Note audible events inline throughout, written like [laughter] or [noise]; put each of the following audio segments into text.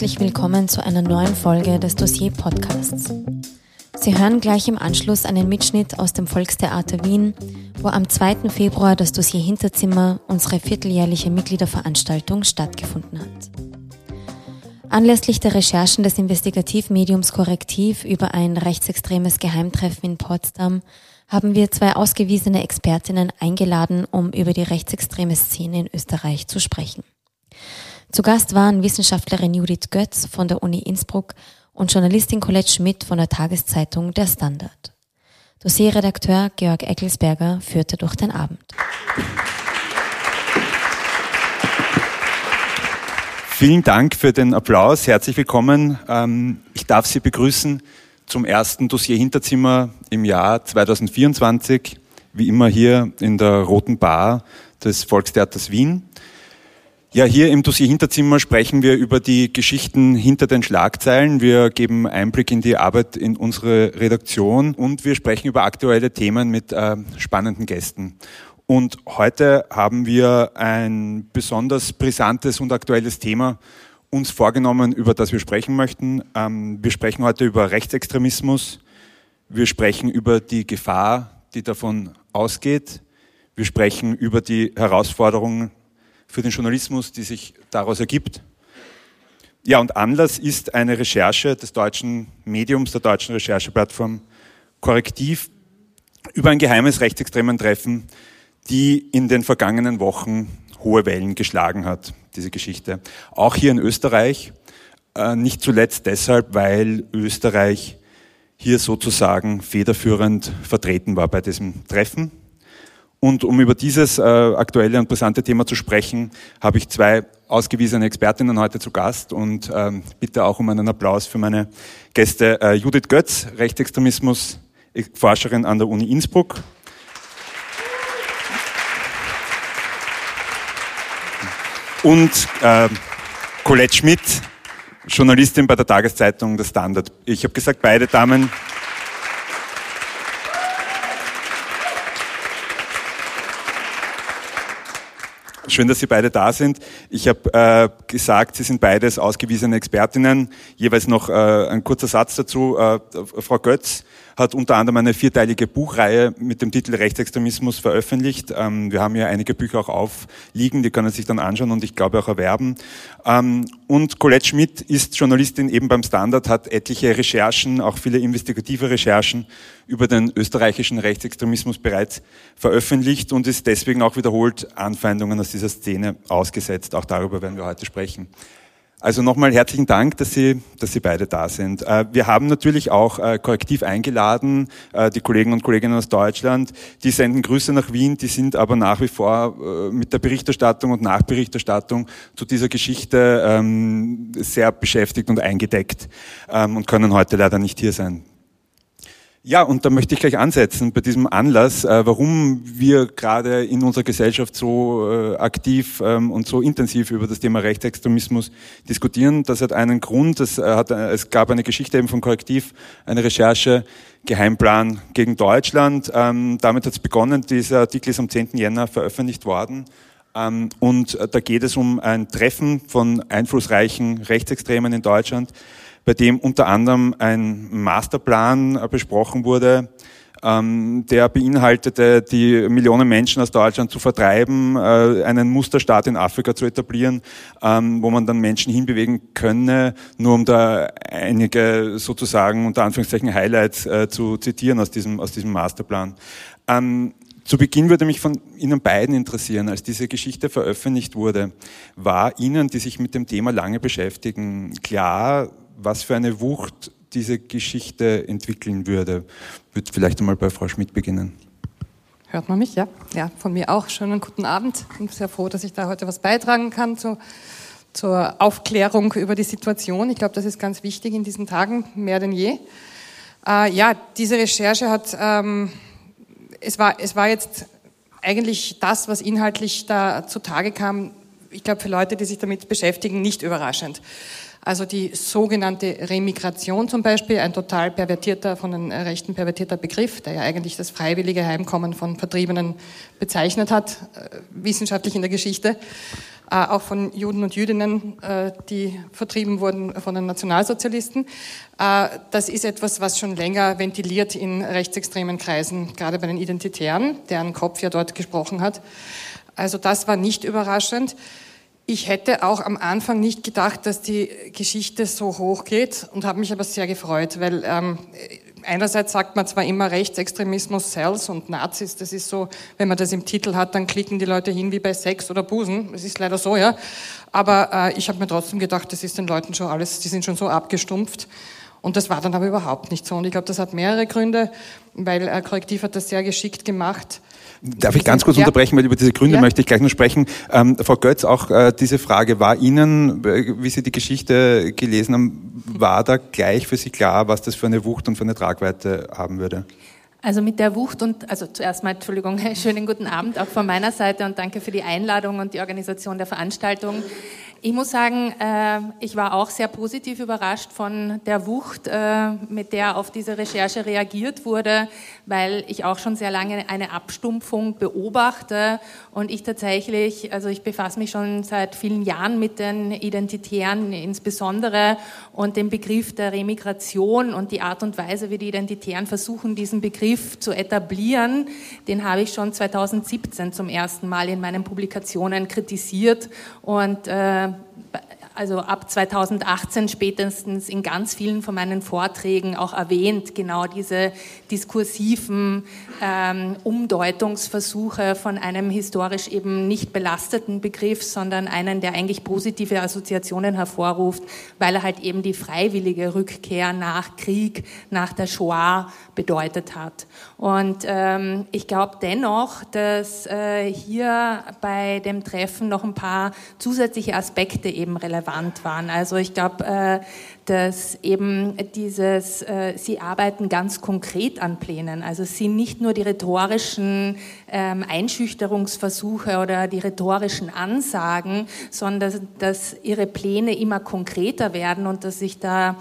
herzlich willkommen zu einer neuen Folge des Dossier Podcasts. Sie hören gleich im Anschluss einen Mitschnitt aus dem Volkstheater Wien, wo am 2. Februar das Dossier Hinterzimmer, unsere vierteljährliche Mitgliederveranstaltung, stattgefunden hat. Anlässlich der Recherchen des Investigativmediums Korrektiv über ein rechtsextremes Geheimtreffen in Potsdam haben wir zwei ausgewiesene Expertinnen eingeladen, um über die rechtsextreme Szene in Österreich zu sprechen. Zu Gast waren Wissenschaftlerin Judith Götz von der Uni Innsbruck und Journalistin Colette Schmidt von der Tageszeitung Der Standard. Dossierredakteur Georg Eckelsberger führte durch den Abend. Vielen Dank für den Applaus. Herzlich willkommen. Ähm, ich darf Sie begrüßen zum ersten Dossier Hinterzimmer im Jahr 2024, wie immer hier in der Roten Bar des Volkstheaters Wien. Ja, hier im Dossier Hinterzimmer sprechen wir über die Geschichten hinter den Schlagzeilen. Wir geben Einblick in die Arbeit in unsere Redaktion und wir sprechen über aktuelle Themen mit äh, spannenden Gästen. Und heute haben wir ein besonders brisantes und aktuelles Thema uns vorgenommen, über das wir sprechen möchten. Ähm, wir sprechen heute über Rechtsextremismus. Wir sprechen über die Gefahr, die davon ausgeht. Wir sprechen über die Herausforderungen für den Journalismus, die sich daraus ergibt. Ja, und Anlass ist eine Recherche des deutschen Mediums, der deutschen Rechercheplattform Korrektiv über ein geheimes rechtsextremen Treffen, die in den vergangenen Wochen hohe Wellen geschlagen hat, diese Geschichte. Auch hier in Österreich, äh, nicht zuletzt deshalb, weil Österreich hier sozusagen federführend vertreten war bei diesem Treffen. Und um über dieses äh, aktuelle und brisante Thema zu sprechen, habe ich zwei ausgewiesene Expertinnen heute zu Gast und ähm, bitte auch um einen Applaus für meine Gäste. Äh, Judith Götz, Rechtsextremismus, Forscherin an der Uni Innsbruck. Und äh, Colette Schmidt, Journalistin bei der Tageszeitung Der Standard. Ich habe gesagt, beide Damen Schön, dass Sie beide da sind. Ich habe äh, gesagt, Sie sind beides ausgewiesene Expertinnen. Jeweils noch äh, ein kurzer Satz dazu. Äh, Frau Götz hat unter anderem eine vierteilige Buchreihe mit dem Titel Rechtsextremismus veröffentlicht. Ähm, wir haben ja einige Bücher auch aufliegen, die können sich dann anschauen und ich glaube auch erwerben. Ähm, und Colette Schmidt ist Journalistin eben beim Standard, hat etliche Recherchen, auch viele investigative Recherchen über den österreichischen Rechtsextremismus bereits veröffentlicht und ist deswegen auch wiederholt Anfeindungen aus dieser Szene ausgesetzt. Auch darüber werden wir heute sprechen. Also nochmal herzlichen Dank, dass Sie, dass Sie beide da sind. Äh, wir haben natürlich auch äh, korrektiv eingeladen, äh, die Kollegen und Kolleginnen aus Deutschland. Die senden Grüße nach Wien, die sind aber nach wie vor mit der Berichterstattung und Nachberichterstattung zu dieser Geschichte ähm, sehr beschäftigt und eingedeckt ähm, und können heute leider nicht hier sein. Ja, und da möchte ich gleich ansetzen bei diesem Anlass, äh, warum wir gerade in unserer Gesellschaft so äh, aktiv ähm, und so intensiv über das Thema Rechtsextremismus diskutieren. Das hat einen Grund. Es, äh, hat, es gab eine Geschichte eben von Korrektiv, eine Recherche, Geheimplan gegen Deutschland. Ähm, damit hat es begonnen. Dieser Artikel ist am 10. Jänner veröffentlicht worden. Ähm, und da geht es um ein Treffen von einflussreichen Rechtsextremen in Deutschland bei dem unter anderem ein Masterplan äh, besprochen wurde, ähm, der beinhaltete, die Millionen Menschen aus Deutschland zu vertreiben, äh, einen Musterstaat in Afrika zu etablieren, ähm, wo man dann Menschen hinbewegen könne, nur um da einige sozusagen unter Anführungszeichen Highlights äh, zu zitieren aus diesem, aus diesem Masterplan. Ähm, zu Beginn würde mich von Ihnen beiden interessieren, als diese Geschichte veröffentlicht wurde, war Ihnen, die sich mit dem Thema lange beschäftigen, klar, was für eine Wucht diese Geschichte entwickeln würde. Ich würde vielleicht einmal bei Frau Schmidt beginnen. Hört man mich? Ja. Ja, von mir auch. Schönen guten Abend. Ich bin sehr froh, dass ich da heute was beitragen kann zu, zur Aufklärung über die Situation. Ich glaube, das ist ganz wichtig in diesen Tagen, mehr denn je. Äh, ja, diese Recherche hat, ähm, es, war, es war jetzt eigentlich das, was inhaltlich da zutage kam, ich glaube, für Leute, die sich damit beschäftigen, nicht überraschend. Also die sogenannte Remigration zum Beispiel, ein total pervertierter, von den Rechten pervertierter Begriff, der ja eigentlich das freiwillige Heimkommen von Vertriebenen bezeichnet hat, äh, wissenschaftlich in der Geschichte. äh, auch von Juden und Jüdinnen, äh, die vertrieben wurden von den Nationalsozialisten. Das ist etwas, was schon länger ventiliert in rechtsextremen Kreisen, gerade bei den Identitären, deren Kopf ja dort gesprochen hat. Also das war nicht überraschend. Ich hätte auch am Anfang nicht gedacht, dass die Geschichte so hoch geht und habe mich aber sehr gefreut, weil ähm, einerseits sagt man zwar immer Rechtsextremismus sells und Nazis, das ist so, wenn man das im Titel hat, dann klicken die Leute hin wie bei Sex oder Busen. Das ist leider so, ja. Aber äh, ich habe mir trotzdem gedacht, das ist den Leuten schon alles, die sind schon so abgestumpft. Und das war dann aber überhaupt nicht so. Und ich glaube, das hat mehrere Gründe, weil äh, Korrektiv hat das sehr geschickt gemacht. Darf ich ganz kurz ja. unterbrechen, weil über diese Gründe ja. möchte ich gleich noch sprechen. Ähm, Frau Götz, auch äh, diese Frage, war Ihnen, äh, wie Sie die Geschichte gelesen haben, war da gleich für Sie klar, was das für eine Wucht und für eine Tragweite haben würde? Also mit der Wucht und, also zuerst mal, Entschuldigung, [laughs] schönen guten Abend auch von meiner Seite und danke für die Einladung und die Organisation der Veranstaltung. Ich muss sagen, äh, ich war auch sehr positiv überrascht von der Wucht, äh, mit der auf diese Recherche reagiert wurde, weil ich auch schon sehr lange eine Abstumpfung beobachte und ich tatsächlich, also ich befasse mich schon seit vielen Jahren mit den Identitären insbesondere und dem Begriff der Remigration und die Art und Weise, wie die Identitären versuchen, diesen Begriff zu etablieren, den habe ich schon 2017 zum ersten Mal in meinen Publikationen kritisiert und äh, also ab 2018 spätestens in ganz vielen von meinen Vorträgen auch erwähnt, genau diese diskursiven ähm, Umdeutungsversuche von einem historisch eben nicht belasteten Begriff, sondern einen, der eigentlich positive Assoziationen hervorruft, weil er halt eben die freiwillige Rückkehr nach Krieg, nach der Shoah bedeutet hat. Und ähm, ich glaube dennoch, dass äh, hier bei dem Treffen noch ein paar zusätzliche Aspekte eben relevant waren. Also ich glaube, äh, dass eben dieses, äh, Sie arbeiten ganz konkret an Plänen. Also es sind nicht nur die rhetorischen ähm, Einschüchterungsversuche oder die rhetorischen Ansagen, sondern dass Ihre Pläne immer konkreter werden und dass sich da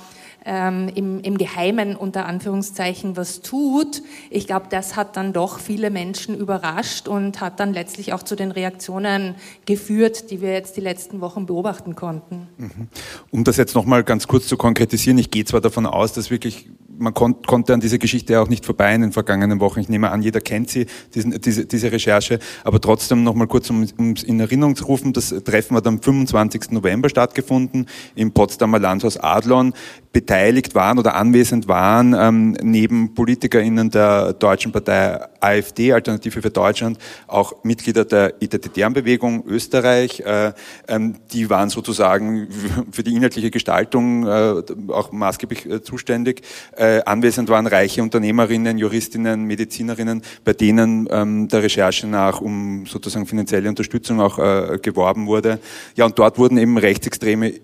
ähm, im, im Geheimen unter Anführungszeichen was tut. Ich glaube, das hat dann doch viele Menschen überrascht und hat dann letztlich auch zu den Reaktionen geführt, die wir jetzt die letzten Wochen beobachten konnten. Mhm. Um das jetzt nochmal ganz kurz zu konkretisieren, ich gehe zwar davon aus, dass wirklich man kon konnte an dieser Geschichte auch nicht vorbei in den vergangenen Wochen. Ich nehme an, jeder kennt sie, diesen, diese, diese Recherche. Aber trotzdem noch mal kurz, um es in Erinnerung zu rufen, das Treffen hat am 25. November stattgefunden im Potsdamer Landhaus Adlon beteiligt waren oder anwesend waren, ähm, neben PolitikerInnen der deutschen Partei AfD, Alternative für Deutschland, auch Mitglieder der identitären Bewegung Österreich. Äh, ähm, die waren sozusagen für die inhaltliche Gestaltung äh, auch maßgeblich äh, zuständig. Äh, anwesend waren reiche Unternehmerinnen, Juristinnen, Medizinerinnen, bei denen ähm, der Recherche nach um sozusagen finanzielle Unterstützung auch äh, geworben wurde. Ja, und dort wurden eben rechtsextreme äh,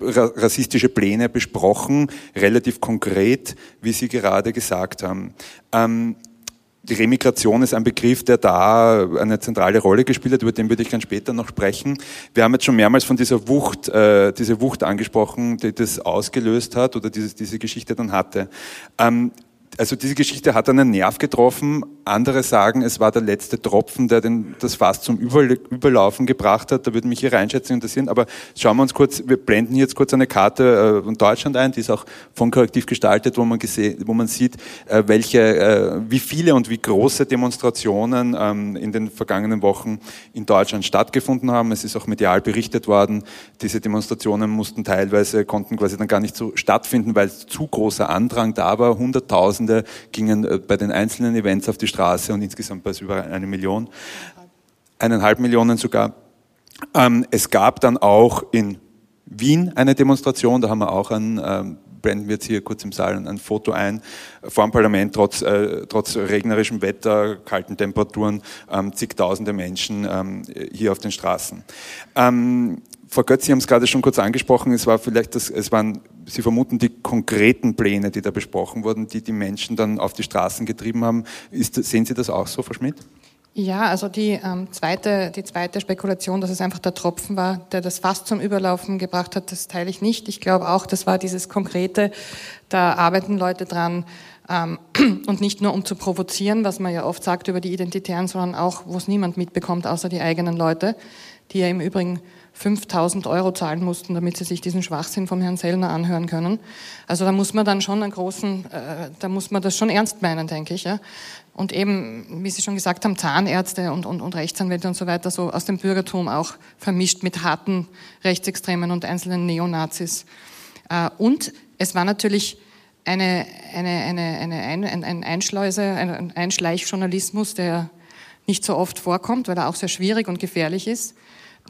rassistische Pläne besprochen, relativ konkret, wie Sie gerade gesagt haben. Ähm, die Remigration ist ein Begriff, der da eine zentrale Rolle gespielt hat, über den würde ich ganz später noch sprechen. Wir haben jetzt schon mehrmals von dieser Wucht, äh, diese Wucht angesprochen, die das ausgelöst hat oder diese, diese Geschichte dann hatte. Ähm, also diese Geschichte hat einen Nerv getroffen. Andere sagen, es war der letzte Tropfen, der den, das Fass zum Überlaufen gebracht hat. Da würde mich Ihre Einschätzung interessieren. Aber schauen wir uns kurz, wir blenden jetzt kurz eine Karte äh, von Deutschland ein, die ist auch von Korrektiv gestaltet, wo man, wo man sieht, äh, welche, äh, wie viele und wie große Demonstrationen ähm, in den vergangenen Wochen in Deutschland stattgefunden haben. Es ist auch medial berichtet worden. Diese Demonstrationen mussten teilweise, konnten quasi dann gar nicht so stattfinden, weil zu großer Andrang da war. Hunderttausend Tausende gingen äh, bei den einzelnen Events auf die Straße und insgesamt war es über eine Million, eineinhalb Millionen sogar. Ähm, es gab dann auch in Wien eine Demonstration, da haben wir auch ein, ähm, blenden wir jetzt hier kurz im Saal ein, Foto ein, vor dem Parlament, trotz, äh, trotz regnerischem Wetter, kalten Temperaturen, ähm, zigtausende Menschen hier auf den Straßen. Frau Götz, Sie haben es gerade schon kurz angesprochen, es war vielleicht das, es waren, Sie vermuten die konkreten Pläne, die da besprochen wurden, die die Menschen dann auf die Straßen getrieben haben. Ist, sehen Sie das auch so, Frau Schmidt? Ja, also die, ähm, zweite, die zweite Spekulation, dass es einfach der Tropfen war, der das fast zum Überlaufen gebracht hat, das teile ich nicht. Ich glaube auch, das war dieses Konkrete, da arbeiten Leute dran ähm, [clears throat] und nicht nur um zu provozieren, was man ja oft sagt über die Identitären, sondern auch, wo es niemand mitbekommt, außer die eigenen Leute, die ja im Übrigen 5000 Euro zahlen mussten, damit sie sich diesen Schwachsinn vom Herrn Sellner anhören können. Also da muss man dann schon einen großen, äh, da muss man das schon ernst meinen, denke ich. Ja. Und eben, wie Sie schon gesagt haben, Zahnärzte und, und, und Rechtsanwälte und so weiter, so aus dem Bürgertum auch vermischt mit harten Rechtsextremen und einzelnen Neonazis. Äh, und es war natürlich eine, eine, eine, eine ein, ein Einschleuse, ein Einschleichjournalismus, der nicht so oft vorkommt, weil er auch sehr schwierig und gefährlich ist,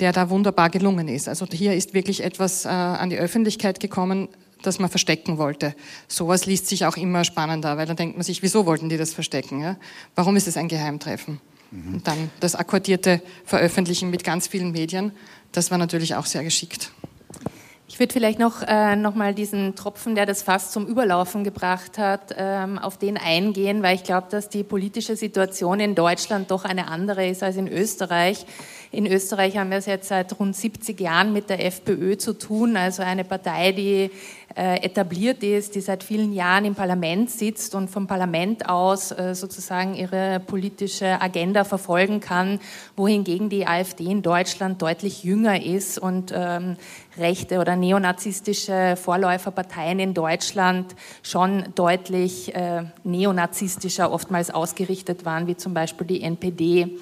der da wunderbar gelungen ist. Also hier ist wirklich etwas äh, an die Öffentlichkeit gekommen, das man verstecken wollte. Sowas liest sich auch immer spannender, weil dann denkt man sich, wieso wollten die das verstecken? Ja? Warum ist es ein Geheimtreffen? Mhm. Und dann das akkordierte Veröffentlichen mit ganz vielen Medien, das war natürlich auch sehr geschickt. Ich würde vielleicht noch, äh, noch mal diesen Tropfen, der das Fass zum Überlaufen gebracht hat, ähm, auf den eingehen, weil ich glaube, dass die politische Situation in Deutschland doch eine andere ist als in Österreich. In Österreich haben wir es jetzt seit rund 70 Jahren mit der FPÖ zu tun, also eine Partei, die äh, etabliert ist, die seit vielen Jahren im Parlament sitzt und vom Parlament aus äh, sozusagen ihre politische Agenda verfolgen kann, wohingegen die AfD in Deutschland deutlich jünger ist und ähm, rechte oder neonazistische Vorläuferparteien in Deutschland schon deutlich äh, neonazistischer oftmals ausgerichtet waren, wie zum Beispiel die NPD.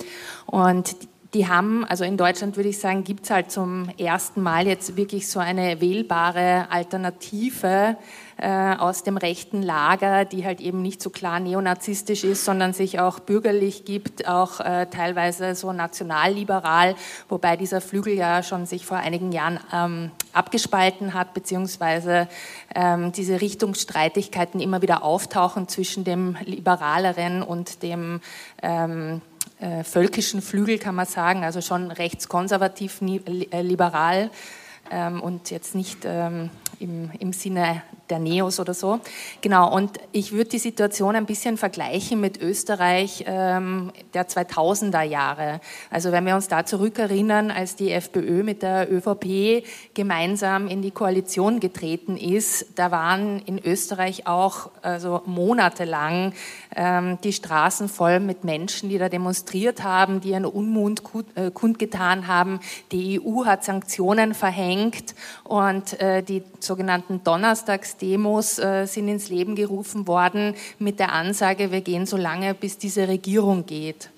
Und die haben, also in Deutschland würde ich sagen, gibt es halt zum ersten Mal jetzt wirklich so eine wählbare Alternative äh, aus dem rechten Lager, die halt eben nicht so klar neonazistisch ist, sondern sich auch bürgerlich gibt, auch äh, teilweise so nationalliberal, wobei dieser Flügel ja schon sich vor einigen Jahren ähm, abgespalten hat, beziehungsweise ähm, diese Richtungsstreitigkeiten immer wieder auftauchen zwischen dem liberaleren und dem ähm, äh, völkischen Flügel, kann man sagen, also schon rechtskonservativ, äh, liberal ähm, und jetzt nicht ähm, im, im Sinne der Neos oder so. Genau, und ich würde die Situation ein bisschen vergleichen mit Österreich ähm, der 2000er Jahre. Also wenn wir uns da zurückerinnern, als die FPÖ mit der ÖVP gemeinsam in die Koalition getreten ist, da waren in Österreich auch also monatelang die Straßen voll mit Menschen, die da demonstriert haben, die ihren Unmut äh, kundgetan haben. Die EU hat Sanktionen verhängt und äh, die sogenannten Donnerstagsdemos äh, sind ins Leben gerufen worden mit der Ansage, wir gehen so lange, bis diese Regierung geht.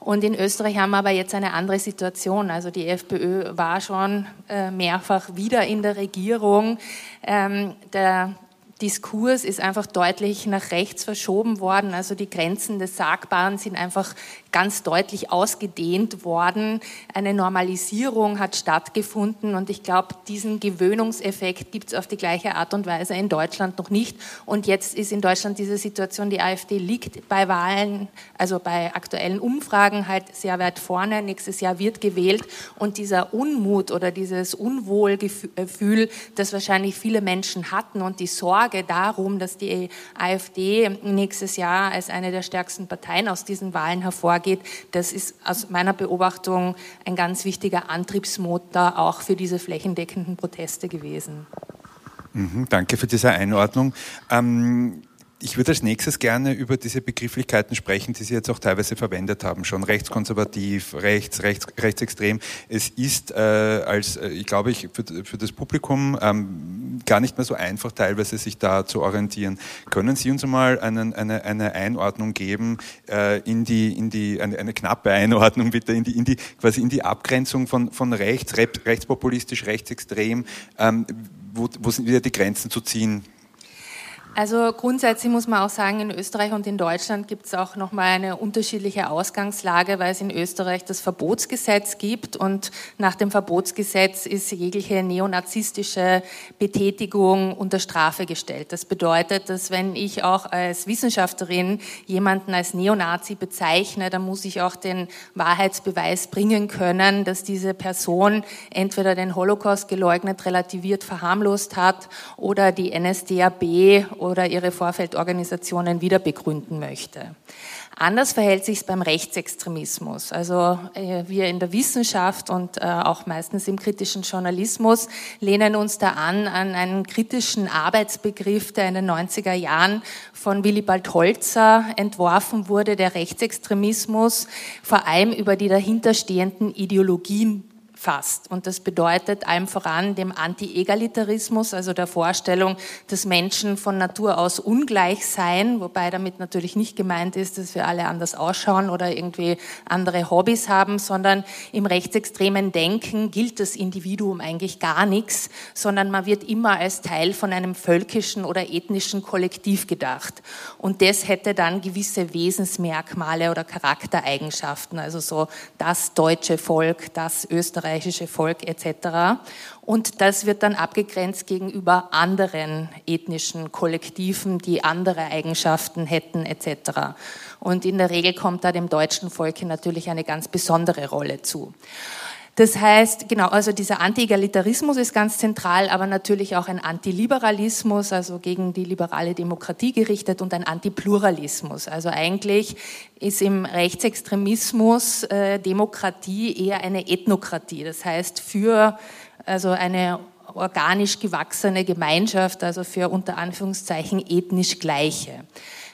Und in Österreich haben wir aber jetzt eine andere Situation. Also die FPÖ war schon mehrfach wieder in der Regierung. Ähm, der Diskurs ist einfach deutlich nach rechts verschoben worden. Also die Grenzen des Sagbaren sind einfach ganz deutlich ausgedehnt worden. Eine Normalisierung hat stattgefunden und ich glaube, diesen Gewöhnungseffekt gibt es auf die gleiche Art und Weise in Deutschland noch nicht. Und jetzt ist in Deutschland diese Situation, die AfD liegt bei Wahlen, also bei aktuellen Umfragen halt sehr weit vorne. Nächstes Jahr wird gewählt und dieser Unmut oder dieses Unwohlgefühl, das wahrscheinlich viele Menschen hatten und die Sorge darum, dass die AfD nächstes Jahr als eine der stärksten Parteien aus diesen Wahlen hervorgeht, vorgeht, das ist aus meiner Beobachtung ein ganz wichtiger Antriebsmotor auch für diese flächendeckenden Proteste gewesen. Mhm, danke für diese Einordnung. Ähm ich würde als nächstes gerne über diese Begrifflichkeiten sprechen, die Sie jetzt auch teilweise verwendet haben, schon rechtskonservativ, rechts, rechts rechtsextrem. Es ist äh, als, äh, ich glaube ich, für, für das Publikum ähm, gar nicht mehr so einfach, teilweise sich da zu orientieren. Können Sie uns einmal einen, eine, eine Einordnung geben äh, in die, in die eine, eine knappe Einordnung bitte in die, in die quasi in die Abgrenzung von, von rechts, rechtspopulistisch, rechtsextrem? Ähm, wo, wo sind wieder die Grenzen zu ziehen? Also grundsätzlich muss man auch sagen, in Österreich und in Deutschland gibt es auch nochmal eine unterschiedliche Ausgangslage, weil es in Österreich das Verbotsgesetz gibt und nach dem Verbotsgesetz ist jegliche neonazistische Betätigung unter Strafe gestellt. Das bedeutet, dass wenn ich auch als Wissenschaftlerin jemanden als Neonazi bezeichne, dann muss ich auch den Wahrheitsbeweis bringen können, dass diese Person entweder den Holocaust geleugnet, relativiert, verharmlost hat oder die NSDAP oder ihre Vorfeldorganisationen wieder begründen möchte. Anders verhält sich es beim Rechtsextremismus. Also äh, wir in der Wissenschaft und äh, auch meistens im kritischen Journalismus lehnen uns da an an einen kritischen Arbeitsbegriff, der in den 90er Jahren von Willibald Holzer entworfen wurde, der Rechtsextremismus vor allem über die dahinterstehenden Ideologien fasst. Und das bedeutet allem voran dem Anti-Egalitarismus, also der Vorstellung, dass Menschen von Natur aus ungleich seien, wobei damit natürlich nicht gemeint ist, dass wir alle anders ausschauen oder irgendwie andere Hobbys haben, sondern im rechtsextremen Denken gilt das Individuum eigentlich gar nichts, sondern man wird immer als Teil von einem völkischen oder ethnischen Kollektiv gedacht. Und das hätte dann gewisse Wesensmerkmale oder Charaktereigenschaften, also so das deutsche Volk, das österreichische Volk etc. Und das wird dann abgegrenzt gegenüber anderen ethnischen Kollektiven, die andere Eigenschaften hätten etc. Und in der Regel kommt da dem deutschen Volk natürlich eine ganz besondere Rolle zu. Das heißt, genau, also dieser Anti-Egalitarismus ist ganz zentral, aber natürlich auch ein Antiliberalismus, also gegen die liberale Demokratie gerichtet und ein Antipluralismus. Also eigentlich ist im Rechtsextremismus äh, Demokratie eher eine Ethnokratie. Das heißt, für also eine organisch gewachsene Gemeinschaft, also für unter Anführungszeichen ethnisch Gleiche.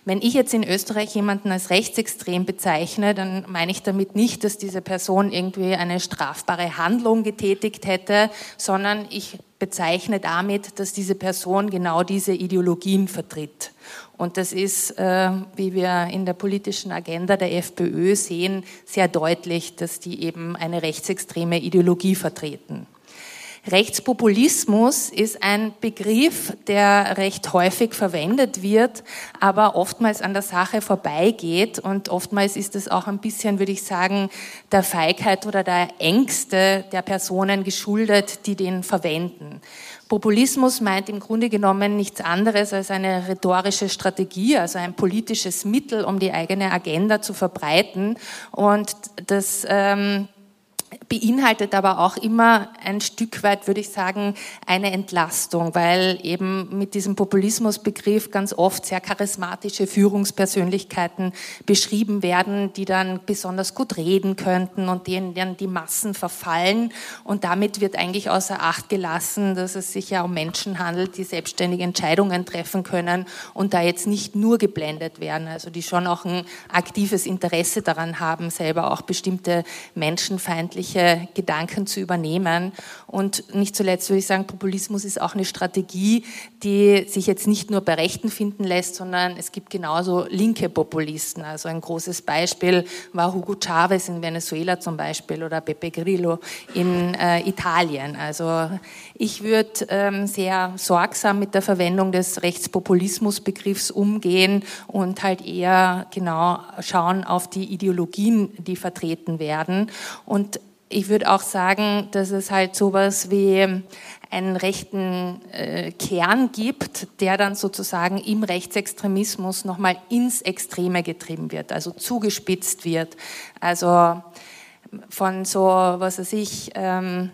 Wenn ich jetzt in Österreich jemanden als rechtsextrem bezeichne, dann meine ich damit nicht, dass diese Person irgendwie eine strafbare Handlung getätigt hätte, sondern ich bezeichne damit, dass diese Person genau diese Ideologien vertritt. Und das ist, äh, wie wir in der politischen Agenda der FPÖ sehen, sehr deutlich, dass die eben eine rechtsextreme Ideologie vertreten. Rechtspopulismus ist ein Begriff, der recht häufig verwendet wird, aber oftmals an der Sache vorbeigeht und oftmals ist es auch ein bisschen, würde ich sagen, der Feigheit oder der Ängste der Personen geschuldet, die den verwenden. Populismus meint im Grunde genommen nichts anderes als eine rhetorische Strategie, also ein politisches Mittel, um die eigene Agenda zu verbreiten. Und das ähm, beinhaltet aber auch immer ein Stück weit, würde ich sagen, eine Entlastung, weil eben mit diesem Populismusbegriff ganz oft sehr charismatische Führungspersönlichkeiten beschrieben werden, die dann besonders gut reden könnten und denen dann die Massen verfallen. Und damit wird eigentlich außer Acht gelassen, dass es sich ja um Menschen handelt, die selbstständige Entscheidungen treffen können und da jetzt nicht nur geblendet werden, also die schon auch ein aktives Interesse daran haben, selber auch bestimmte menschenfeindliche menschliche Gedanken zu übernehmen. Und nicht zuletzt würde ich sagen, Populismus ist auch eine Strategie, die sich jetzt nicht nur bei Rechten finden lässt, sondern es gibt genauso linke Populisten. Also ein großes Beispiel war Hugo Chavez in Venezuela zum Beispiel oder Pepe Grillo in äh, Italien. Also ich würde ähm, sehr sorgsam mit der Verwendung des Rechtspopulismusbegriffs umgehen und halt eher genau schauen auf die Ideologien, die vertreten werden. Und ich würde auch sagen, dass es halt sowas wie einen rechten äh, Kern gibt, der dann sozusagen im Rechtsextremismus nochmal ins Extreme getrieben wird, also zugespitzt wird. Also von so, was weiß ich, ähm,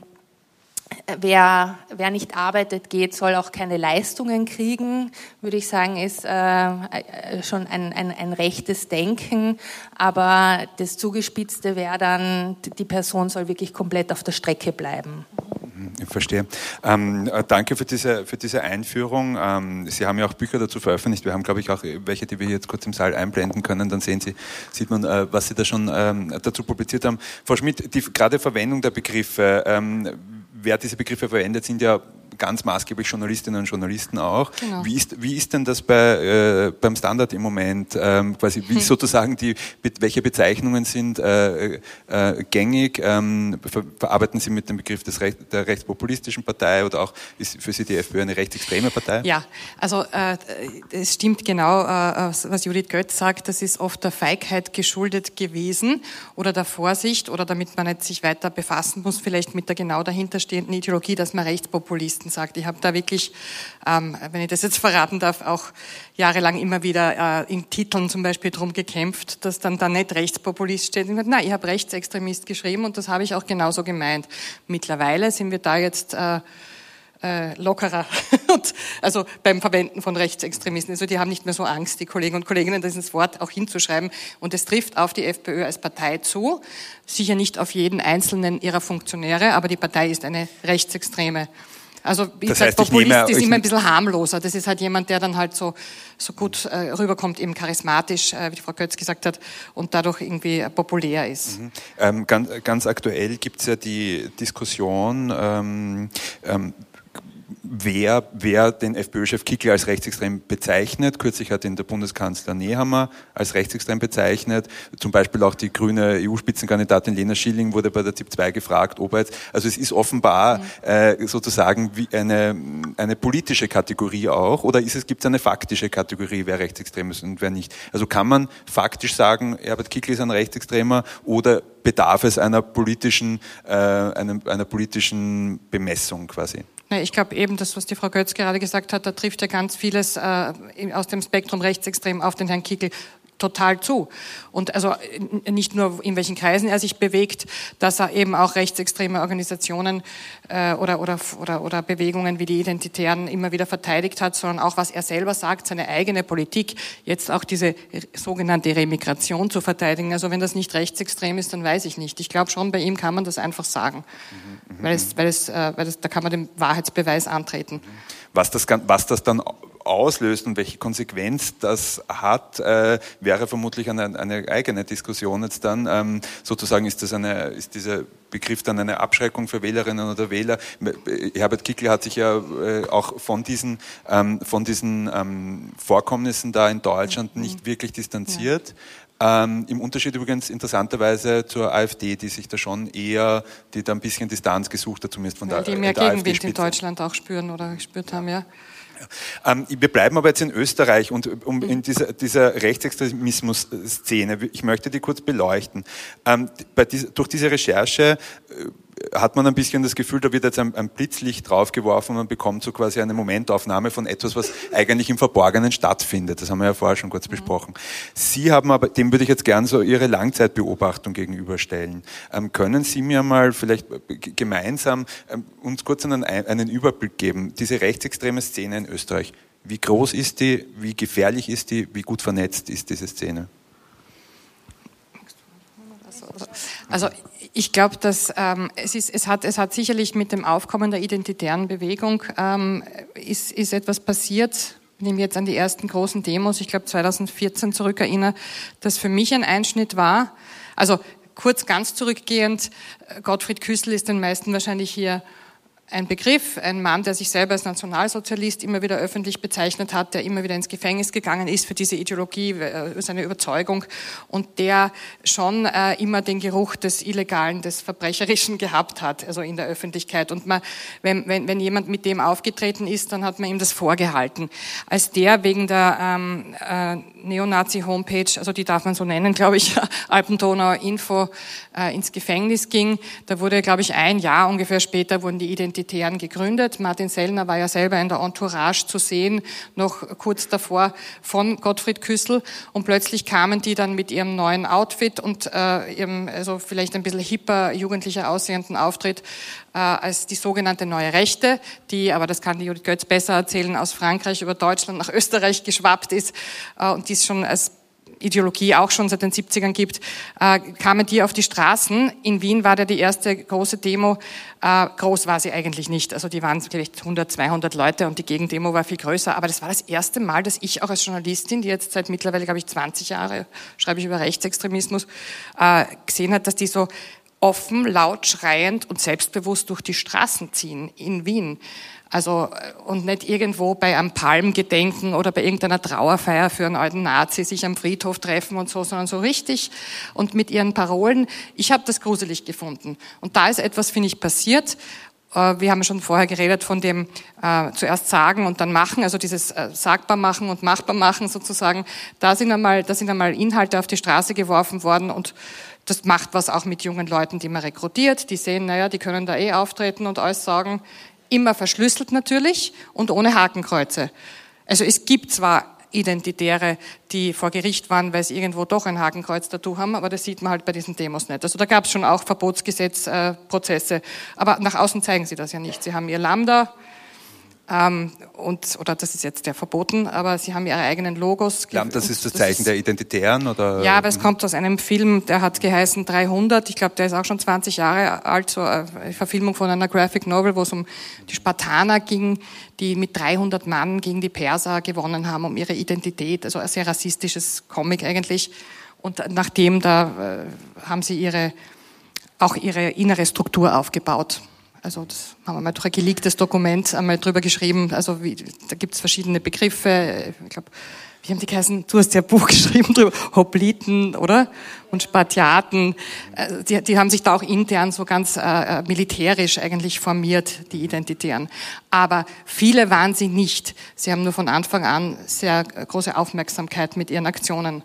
Wer, wer nicht arbeitet geht, soll auch keine Leistungen kriegen, würde ich sagen, ist äh, äh, schon ein, ein, ein rechtes Denken. Aber das Zugespitzte wäre dann, die Person soll wirklich komplett auf der Strecke bleiben. Mhm, ich verstehe. Ähm, äh, danke für diese, für diese Einführung. Ähm, Sie haben ja auch Bücher dazu veröffentlicht. Wir haben, glaube ich, auch welche, die wir jetzt kurz im Saal einblenden können. Dann sehen Sie, sieht man, äh, was Sie da schon ähm, dazu publiziert haben. Frau Schmidt, die gerade Verwendung der Begriffe, ähm, wer diese Begriffe verwendet, sind ja ganz maßgeblich Journalistinnen und Journalisten auch. Genau. Wie, ist, wie ist denn das bei, äh, beim Standard im Moment? Ähm, quasi wie hm. [laughs] sozusagen die, welche Bezeichnungen sind äh, äh, gängig? Ähm, ver verarbeiten Sie mit dem Begriff des Recht, der rechtspopulistischen Partei oder auch ist für Sie die FPÖ eine rechtsextreme Partei? Ja, also äh, es stimmt genau, äh, was Judith Götz sagt, das ist oft der Feigheit geschuldet gewesen oder der Vorsicht oder damit man nicht sich weiter befassen muss, vielleicht mit der genau dahinterstehenden Ideologie, dass man Rechtspopulisten Journalisten sagt. Ich habe da wirklich, ähm, wenn ich das jetzt verraten darf, auch jahrelang immer wieder äh, in Titeln zum Beispiel drum gekämpft, dass dann da nicht Rechtspopulist steht. Ich nein, ich habe Rechtsextremist geschrieben und das habe ich auch genauso gemeint. Mittlerweile sind wir da jetzt äh, äh, lockerer, [laughs] also beim Verwenden von Rechtsextremisten. Also die haben nicht mehr so Angst, die Kollegen und Kolleginnen, dieses Wort auch hinzuschreiben. Und es trifft auf die FPÖ als Partei zu, sicher nicht auf jeden einzelnen ihrer Funktionäre, aber die Partei ist eine rechtsextreme Also wie das gesagt, heißt, Populist ist immer ein bisschen harmloser. Das ist halt jemand, der dann halt so, so gut äh, rüberkommt, eben charismatisch, äh, wie Frau Götz gesagt hat, und dadurch irgendwie populär ist. Mhm. Ähm, ganz, ganz aktuell gibt es ja die Diskussion, ähm, ähm, wer, wer den FPÖ-Chef Kickl als rechtsextrem bezeichnet. Kürzlich hat ihn der Bundeskanzler Nehammer als rechtsextrem bezeichnet. Zum Beispiel auch die grüne EU-Spitzenkandidatin Lena Schilling wurde bei der ZIP 2 gefragt, ob er jetzt, also es ist offenbar äh, sozusagen wie eine, eine politische Kategorie auch, oder ist es, gibt es eine faktische Kategorie, wer rechtsextrem ist und wer nicht? Also kann man faktisch sagen, Herbert Kickl ist ein Rechtsextremer oder bedarf es einer politischen, äh, einer, einer politischen Bemessung quasi? Ich glaube eben, das, was die Frau Götz gerade gesagt hat, da trifft ja ganz vieles äh, aus dem Spektrum rechtsextrem auf den Herrn Kickel total zu. Und also nicht nur in welchen Kreisen er sich bewegt, dass er eben auch rechtsextreme Organisationen äh, oder, oder, oder, oder Bewegungen wie die Identitären immer wieder verteidigt hat, sondern auch was er selber sagt, seine eigene Politik, jetzt auch diese sogenannte Remigration zu verteidigen. Also wenn das nicht rechtsextrem ist, dann weiß ich nicht. Ich glaube schon, bei ihm kann man das einfach sagen, mhm, weil, es, weil, es, äh, weil es, da kann man den Wahrheitsbeweis antreten. Was das, was das dann auslöst und welche Konsequenz das hat, äh, wäre vermutlich eine, eine, eigene Diskussion jetzt dann. Ähm, sozusagen ist das eine, ist dieser Begriff dann eine Abschreckung für Wählerinnen oder Wähler. Herbert Kickl hat sich ja äh, auch von diesen, ähm, von diesen ähm, Vorkommnissen da in Deutschland mhm. nicht wirklich distanziert. Ähm, Im Unterschied übrigens interessanterweise zur AfD, die sich da schon eher, die da ein bisschen Distanz gesucht hat, zumindest von der Die mehr Gegenwind in Deutschland auch spüren oder gespürt haben, ja. Ähm, wir bleiben aber jetzt in Österreich und um in dieser, dieser Rechtsextremismus-Szene. Ich möchte die kurz beleuchten. Ähm, durch diese Recherche äh, hat man ein bisschen das Gefühl, da wird jetzt ein, ein Blitzlicht draufgeworfen und man bekommt so quasi eine Momentaufnahme von etwas, was eigentlich im Verborgenen stattfindet. Das haben wir ja vorher schon kurz mhm. besprochen. Sie haben aber, dem würde ich jetzt gern so Ihre Langzeitbeobachtung gegenüberstellen. Ähm, können Sie mir mal vielleicht gemeinsam ähm, uns kurz einen, einen Überblick geben, diese rechtsextreme Szene in Österreich? Wie groß ist die? Wie gefährlich ist die? Wie gut vernetzt ist diese Szene? Also ich glaube, dass ähm, es, ist, es, hat, es hat sicherlich mit dem Aufkommen der identitären Bewegung ähm, ist, ist etwas passiert. Ich mich jetzt an die ersten großen Demos, ich glaube 2014 zurückerinnere, das für mich ein Einschnitt war. Also kurz ganz zurückgehend, Gottfried Küssel ist den meisten wahrscheinlich hier ein Begriff, ein Mann, der sich selber als Nationalsozialist immer wieder öffentlich bezeichnet hat, der immer wieder ins Gefängnis gegangen ist für diese Ideologie, äh, seine Überzeugung und der schon äh, immer den Geruch des Illegalen, des Verbrecherischen gehabt hat, also in der Öffentlichkeit. Und man, wenn, wenn, wenn jemand mit dem aufgetreten ist, dann hat man ihm das vorgehalten. Als der wegen der ähm, äh, Neonazi-Homepage, also die darf man so nennen, glaube ich, [laughs] Alpendonauer Info, äh, ins Gefängnis ging, da wurde, glaube ich, ein Jahr ungefähr später wurden die Identitäten Identitären gegründet. Martin Sellner war ja selber in der Entourage zu sehen, noch kurz davor von Gottfried Küssel. Und plötzlich kamen die dann mit ihrem neuen Outfit und äh, ihrem, also vielleicht ein bisschen hipper, jugendlicher aussehenden Auftritt äh, als die sogenannte Neue Rechte, die, aber das kann die Judith Götz besser erzählen, aus Frankreich über Deutschland nach Österreich geschwappt ist äh, und dies schon als Ideologie auch schon seit den 70ern gibt, äh, kamen die auf die Straßen. In Wien war da die erste große Demo. Äh, groß war sie eigentlich nicht. Also die waren vielleicht 100, 200 Leute und die Gegendemo war viel größer. Aber das war das erste Mal, dass ich auch als Journalistin, die jetzt seit mittlerweile, glaube ich, 20 Jahre schreibe ich über Rechtsextremismus, äh, gesehen hat, dass die so offen, laut, schreiend und selbstbewusst durch die Straßen ziehen in Wien. Also, äh, und nicht irgendwo bei einem Palmgedenken oder bei irgendeiner Trauerfeier für einen alten Nazi sich am Friedhof treffen und so, sondern so richtig und mit ihren Parolen. Ich habe das gruselig gefunden. Und da ist etwas, finde ich, passiert. Äh, wir haben schon vorher geredet von dem äh, zuerst sagen und dann machen, also dieses äh, sagbar machen und machbar machen sozusagen. Da sind einmal, da sind einmal Inhalte auf die Straße geworfen worden und das macht was auch mit jungen Leuten, die man rekrutiert. Die sehen, naja, die können da eh auftreten und alles sagen immer verschlüsselt natürlich und ohne Hakenkreuze. Also es gibt zwar Identitäre, die vor Gericht waren, weil sie irgendwo doch ein Hakenkreuz dazu haben, aber das sieht man halt bei diesen Demos nicht. Also da gab es schon auch Verbotsgesetzprozesse, äh, aber nach außen zeigen sie das ja nicht. Sie haben ihr Lambda Ähm, und, oder das ist jetzt ja verboten, aber sie haben ihre eigenen Logos. Glauben, das ist das Zeichen das der Identitären? Oder? Ja, aber es kommt aus einem Film, der hat geheißen 300. Ich glaube, der ist auch schon 20 Jahre alt, so eine Verfilmung von einer Graphic Novel, wo es um die Spartaner ging, die mit 300 Mann gegen die Perser gewonnen haben, um ihre Identität. Also ein sehr rassistisches Comic eigentlich. Und nachdem da äh, haben sie ihre, auch ihre innere Struktur aufgebaut. Also das haben wir mal durch ein geleaktes Dokument einmal drüber geschrieben. Also wie, da gibt es verschiedene Begriffe. Ich glaube, wie haben die geheißen? Du hast ja ein Buch [laughs] geschrieben drüber. Hopliten, oder? Und Spartiaten. Äh, die, die haben sich da auch intern so ganz äh, äh, militärisch eigentlich formiert, die Identitären. Aber viele waren sie nicht. Sie haben nur von Anfang an sehr große Aufmerksamkeit mit ihren Aktionen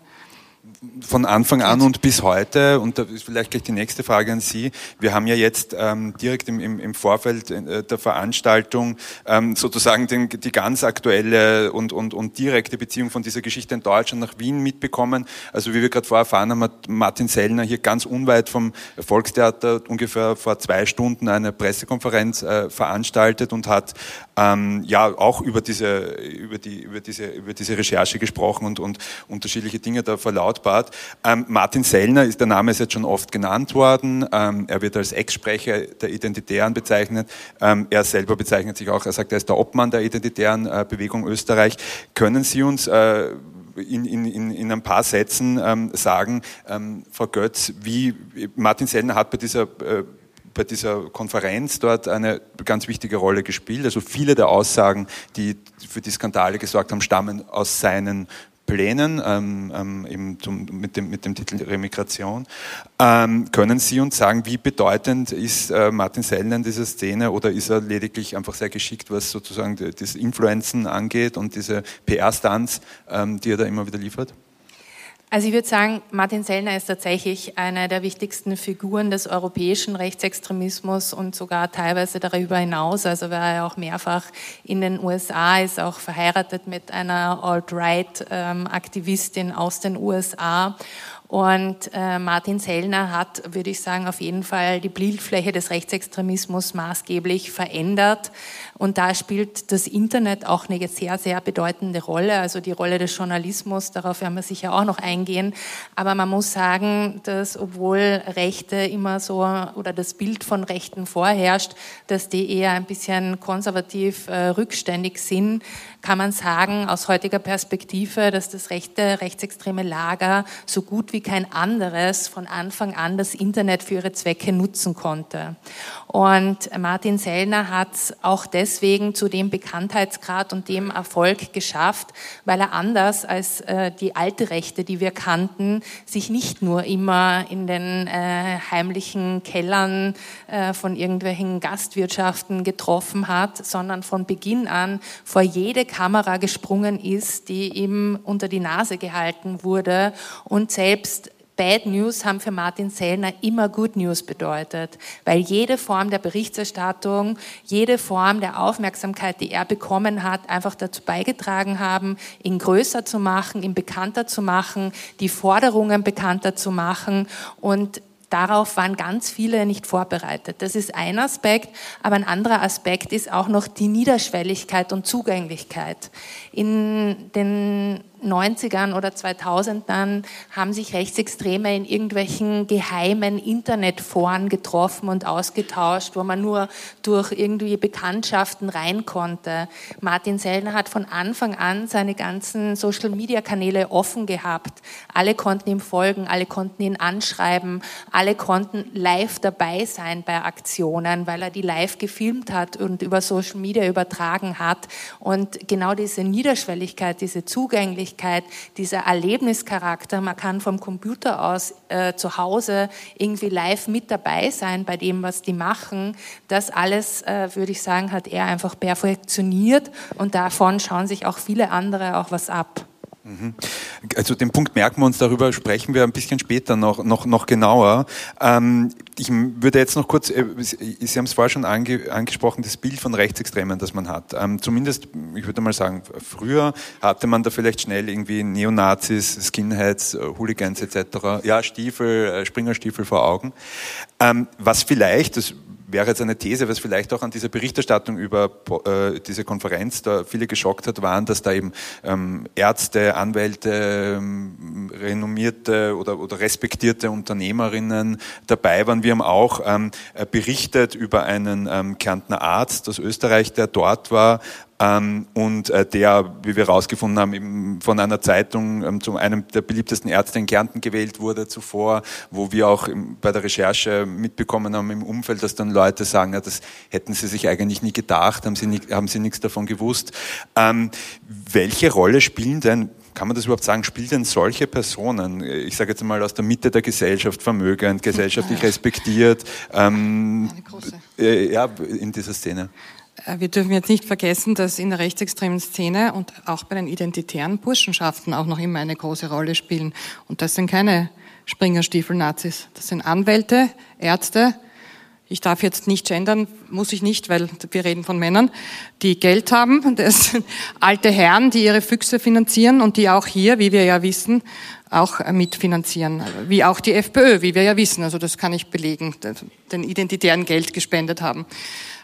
von Anfang an und bis heute, und da ist vielleicht gleich die nächste Frage an Sie, wir haben ja jetzt ähm, direkt im, im, im Vorfeld äh, der Veranstaltung ähm, sozusagen den, die ganz aktuelle und, und, und direkte Beziehung von dieser Geschichte in Deutschland nach Wien mitbekommen. Also wie wir gerade vorher erfahren haben, hat Martin Sellner hier ganz unweit vom Volkstheater ungefähr vor zwei Stunden eine Pressekonferenz äh, veranstaltet und hat ähm, ja auch über diese, über, die, über, diese, über diese Recherche gesprochen und, und unterschiedliche Dinge da verlautbart Stadtrat. Ähm, Martin Sellner ist der Name ist jetzt schon oft genannt worden. Ähm, er wird als Ex-Sprecher der Identitären bezeichnet. Ähm, er selber bezeichnet sich auch, er sagt, er ist der Obmann der Identitären äh, Bewegung Österreich. Können Sie uns äh, in, in, in ein paar Sätzen ähm, sagen, ähm, Frau Götz, wie Martin Sellner hat bei dieser äh, bei dieser Konferenz dort eine ganz wichtige Rolle gespielt. Also viele der Aussagen, die für die Skandale gesorgt haben, stammen aus seinen Plänen ähm, ähm, eben zum, mit, dem, mit dem Titel Remigration. Ähm, können Sie uns sagen, wie bedeutend ist äh, Martin Sellner in dieser Szene oder ist er lediglich einfach sehr geschickt, was sozusagen das Influenzen angeht und diese PR-Stunts, ähm, die er da immer wieder liefert? Also ich würde sagen, Martin Sellner ist tatsächlich eine der wichtigsten Figuren des europäischen Rechtsextremismus und sogar teilweise darüber hinaus. Also war er auch mehrfach in den USA, ist auch verheiratet mit einer Alt-Right-Aktivistin aus den USA und äh, Martin Sellner hat, würde ich sagen, auf jeden Fall die Bildfläche des Rechtsextremismus maßgeblich verändert. Und da spielt das Internet auch eine sehr, sehr bedeutende Rolle. Also die Rolle des Journalismus, darauf werden wir sicher auch noch eingehen. Aber man muss sagen, dass obwohl Rechte immer so oder das Bild von Rechten vorherrscht, dass die eher ein bisschen konservativ äh, rückständig sind, kann man sagen, aus heutiger Perspektive, dass das rechte, rechtsextreme Lager so gut wie kein anderes von Anfang an das Internet für ihre Zwecke nutzen konnte. Und Martin Sellner hat auch deswegen zu dem Bekanntheitsgrad und dem Erfolg geschafft, weil er anders als äh, die alte Rechte, die wir kannten, sich nicht nur immer in den äh, heimlichen Kellern äh, von irgendwelchen Gastwirtschaften getroffen hat, sondern von Beginn an vor jede Kamera gesprungen ist, die ihm unter die Nase gehalten wurde. Und selbst Bad News haben für Martin Sellner immer Good News bedeutet, weil jede Form der Berichterstattung, jede Form der Aufmerksamkeit, die er bekommen hat, einfach dazu beigetragen haben, ihn größer zu machen, ihn bekannter zu machen, die Forderungen bekannter zu machen. Und Darauf waren ganz viele nicht vorbereitet. Das ist ein Aspekt, aber ein anderer Aspekt ist auch noch die Niederschwelligkeit und Zugänglichkeit. In den 90ern oder 2000ern haben sich Rechtsextreme in irgendwelchen geheimen Internetforen getroffen und ausgetauscht, wo man nur durch irgendwie Bekanntschaften rein konnte. Martin Sellner hat von Anfang an seine ganzen Social-Media-Kanäle offen gehabt. Alle konnten ihm folgen, alle konnten ihn anschreiben, alle konnten live dabei sein bei Aktionen, weil er die live gefilmt hat und über Social Media übertragen hat. Und genau diese Niederschwelligkeit, diese Zugänglichkeit, Möglichkeit, dieser Erlebnischarakter, man kann vom Computer aus äh, zu Hause irgendwie live mit dabei sein bei dem, was die machen. Das alles, äh, würde ich sagen, hat er einfach perfektioniert und davon schauen sich auch viele andere auch was ab. Mhm. Also den Punkt merken wir uns, darüber sprechen wir ein bisschen später noch, noch, noch genauer. Ähm, ich würde jetzt noch kurz, äh, Sie haben es vorher schon ange, angesprochen, das Bild von Rechtsextremen, das man hat. Ähm, zumindest, ich würde mal sagen, früher hatte man da vielleicht schnell irgendwie Neonazis, Skinheads, äh, Hooligans etc., ja, Stiefel, äh, Springerstiefel vor Augen. Ähm, was vielleicht, das wäre jetzt eine These, was vielleicht auch an dieser Berichterstattung über äh, diese Konferenz da viele geschockt hat, waren, dass da eben ähm, Ärzte, Anwälte, ähm, renommierte oder, oder respektierte Unternehmerinnen dabei waren. Wir haben auch ähm, äh, berichtet über einen ähm, Kärntner Arzt aus Österreich, der dort war, und äh, der, wie wir herausgefunden haben, eben von einer Zeitung ähm, zu einem der beliebtesten Ärzte in Kärnten gewählt wurde zuvor, wo wir auch bei der Recherche mitbekommen haben im Umfeld, dass dann Leute sagen, ja, das hätten sie sich eigentlich nie gedacht, haben sie, nie, haben sie nichts davon gewusst. Ähm, welche Rolle spielen denn kann man das überhaupt sagen, spielen denn solche Personen, ich sage jetzt mal aus der Mitte der Gesellschaft, vermögend, gesellschaftlich respektiert, ähm, äh, ja, in dieser Szene? Äh, wir dürfen jetzt nicht vergessen, dass in der rechtsextremen Szene und auch bei den identitären Burschenschaften auch noch immer eine große Rolle spielen. Und das sind keine Springerstiefel-Nazis. Das sind Anwälte, Ärzte. Ich darf jetzt nicht gendern, muss ich nicht, weil wir reden von Männern, die Geld haben. [laughs] Das sind alte Herren, die ihre Füchse finanzieren und die auch hier, wie wir ja wissen, auch mitfinanzieren. Wie auch die FPÖ, wie wir ja wissen. Also das kann ich belegen, den Identitären Geld gespendet haben.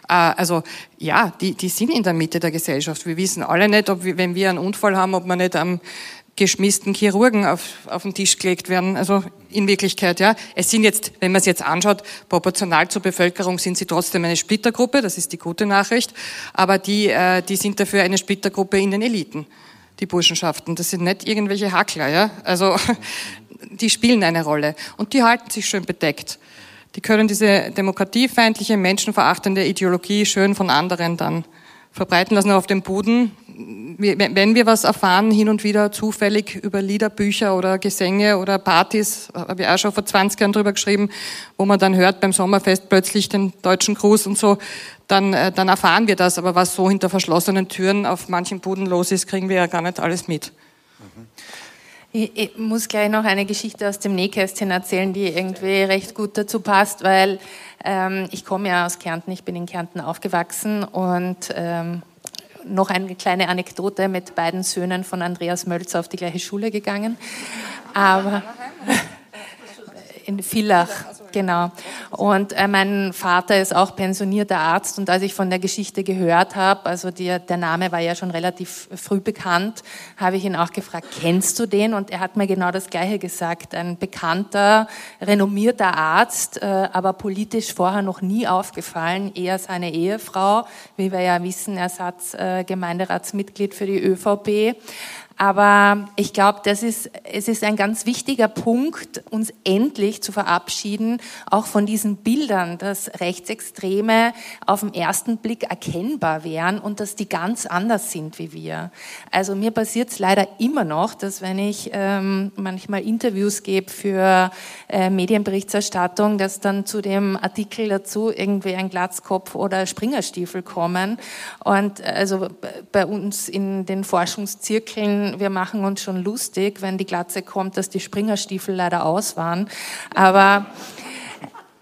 Äh, also ja, die, die sind in der Mitte der Gesellschaft. Wir wissen alle nicht, ob wir, wenn wir einen Unfall haben, ob wir nicht am geschmissten Chirurgen auf, auf den Tisch gelegt werden. Also in Wirklichkeit, ja. Es sind jetzt, wenn man es jetzt anschaut, proportional zur Bevölkerung sind sie trotzdem eine Splittergruppe, das ist die gute Nachricht. Aber die, äh, die sind dafür eine Splittergruppe in den Eliten, die Burschenschaften. Das sind nicht irgendwelche Hackler, ja. Also [laughs] die spielen eine Rolle. Und die halten sich schön bedeckt. Die können diese demokratiefeindliche, menschenverachtende Ideologie schön von anderen dann verbreiten lassen auf dem Boden. Wenn wir was erfahren, hin und wieder zufällig über Liederbücher oder Gesänge oder Partys, habe ich auch schon vor 20 Jahren drüber geschrieben, wo man dann hört beim Sommerfest plötzlich den deutschen Gruß und so, dann, äh, dann erfahren wir das. Aber was so hinter verschlossenen Türen auf manchen Buden los ist, kriegen wir ja gar nicht alles mit. Mhm. Ich, ich, muss gleich noch eine Geschichte aus dem Nähkästchen erzählen, die irgendwie recht gut dazu passt, weil ähm, ich komme ja aus Kärnten, ich bin in Kärnten aufgewachsen und ähm, noch eine kleine Anekdote mit beiden Söhnen von Andreas Mölzer auf die gleiche Schule gegangen. Aber [laughs] in Villach. Genau. Und äh, mein Vater ist auch pensionierter Arzt und als ich von der Geschichte gehört habe, also die, der Name war ja schon relativ früh bekannt, habe ich ihn auch gefragt, kennst du den? Und er hat mir genau das Gleiche gesagt. Ein bekannter, renommierter Arzt, äh, aber politisch vorher noch nie aufgefallen, eher seine Ehefrau, wie wir ja wissen, Ersatzgemeinderatsmitglied äh, für die ÖVP. Aber ich glaube, das ist, es ist ein ganz wichtiger Punkt, uns endlich zu verabschieden, auch von diesen Bildern, dass Rechtsextreme auf den ersten Blick erkennbar wären und dass die ganz anders sind wie wir. Also mir passiert es leider immer noch, dass wenn ich ähm, manchmal Interviews gebe für äh, Medienberichterstattung, dass dann zu dem Artikel dazu irgendwie ein Glatzkopf oder Springerstiefel kommen. Und also bei uns in den Forschungszirkeln wir machen uns schon lustig, wenn die Glatze kommt, dass die Springerstiefel leider aus waren. Aber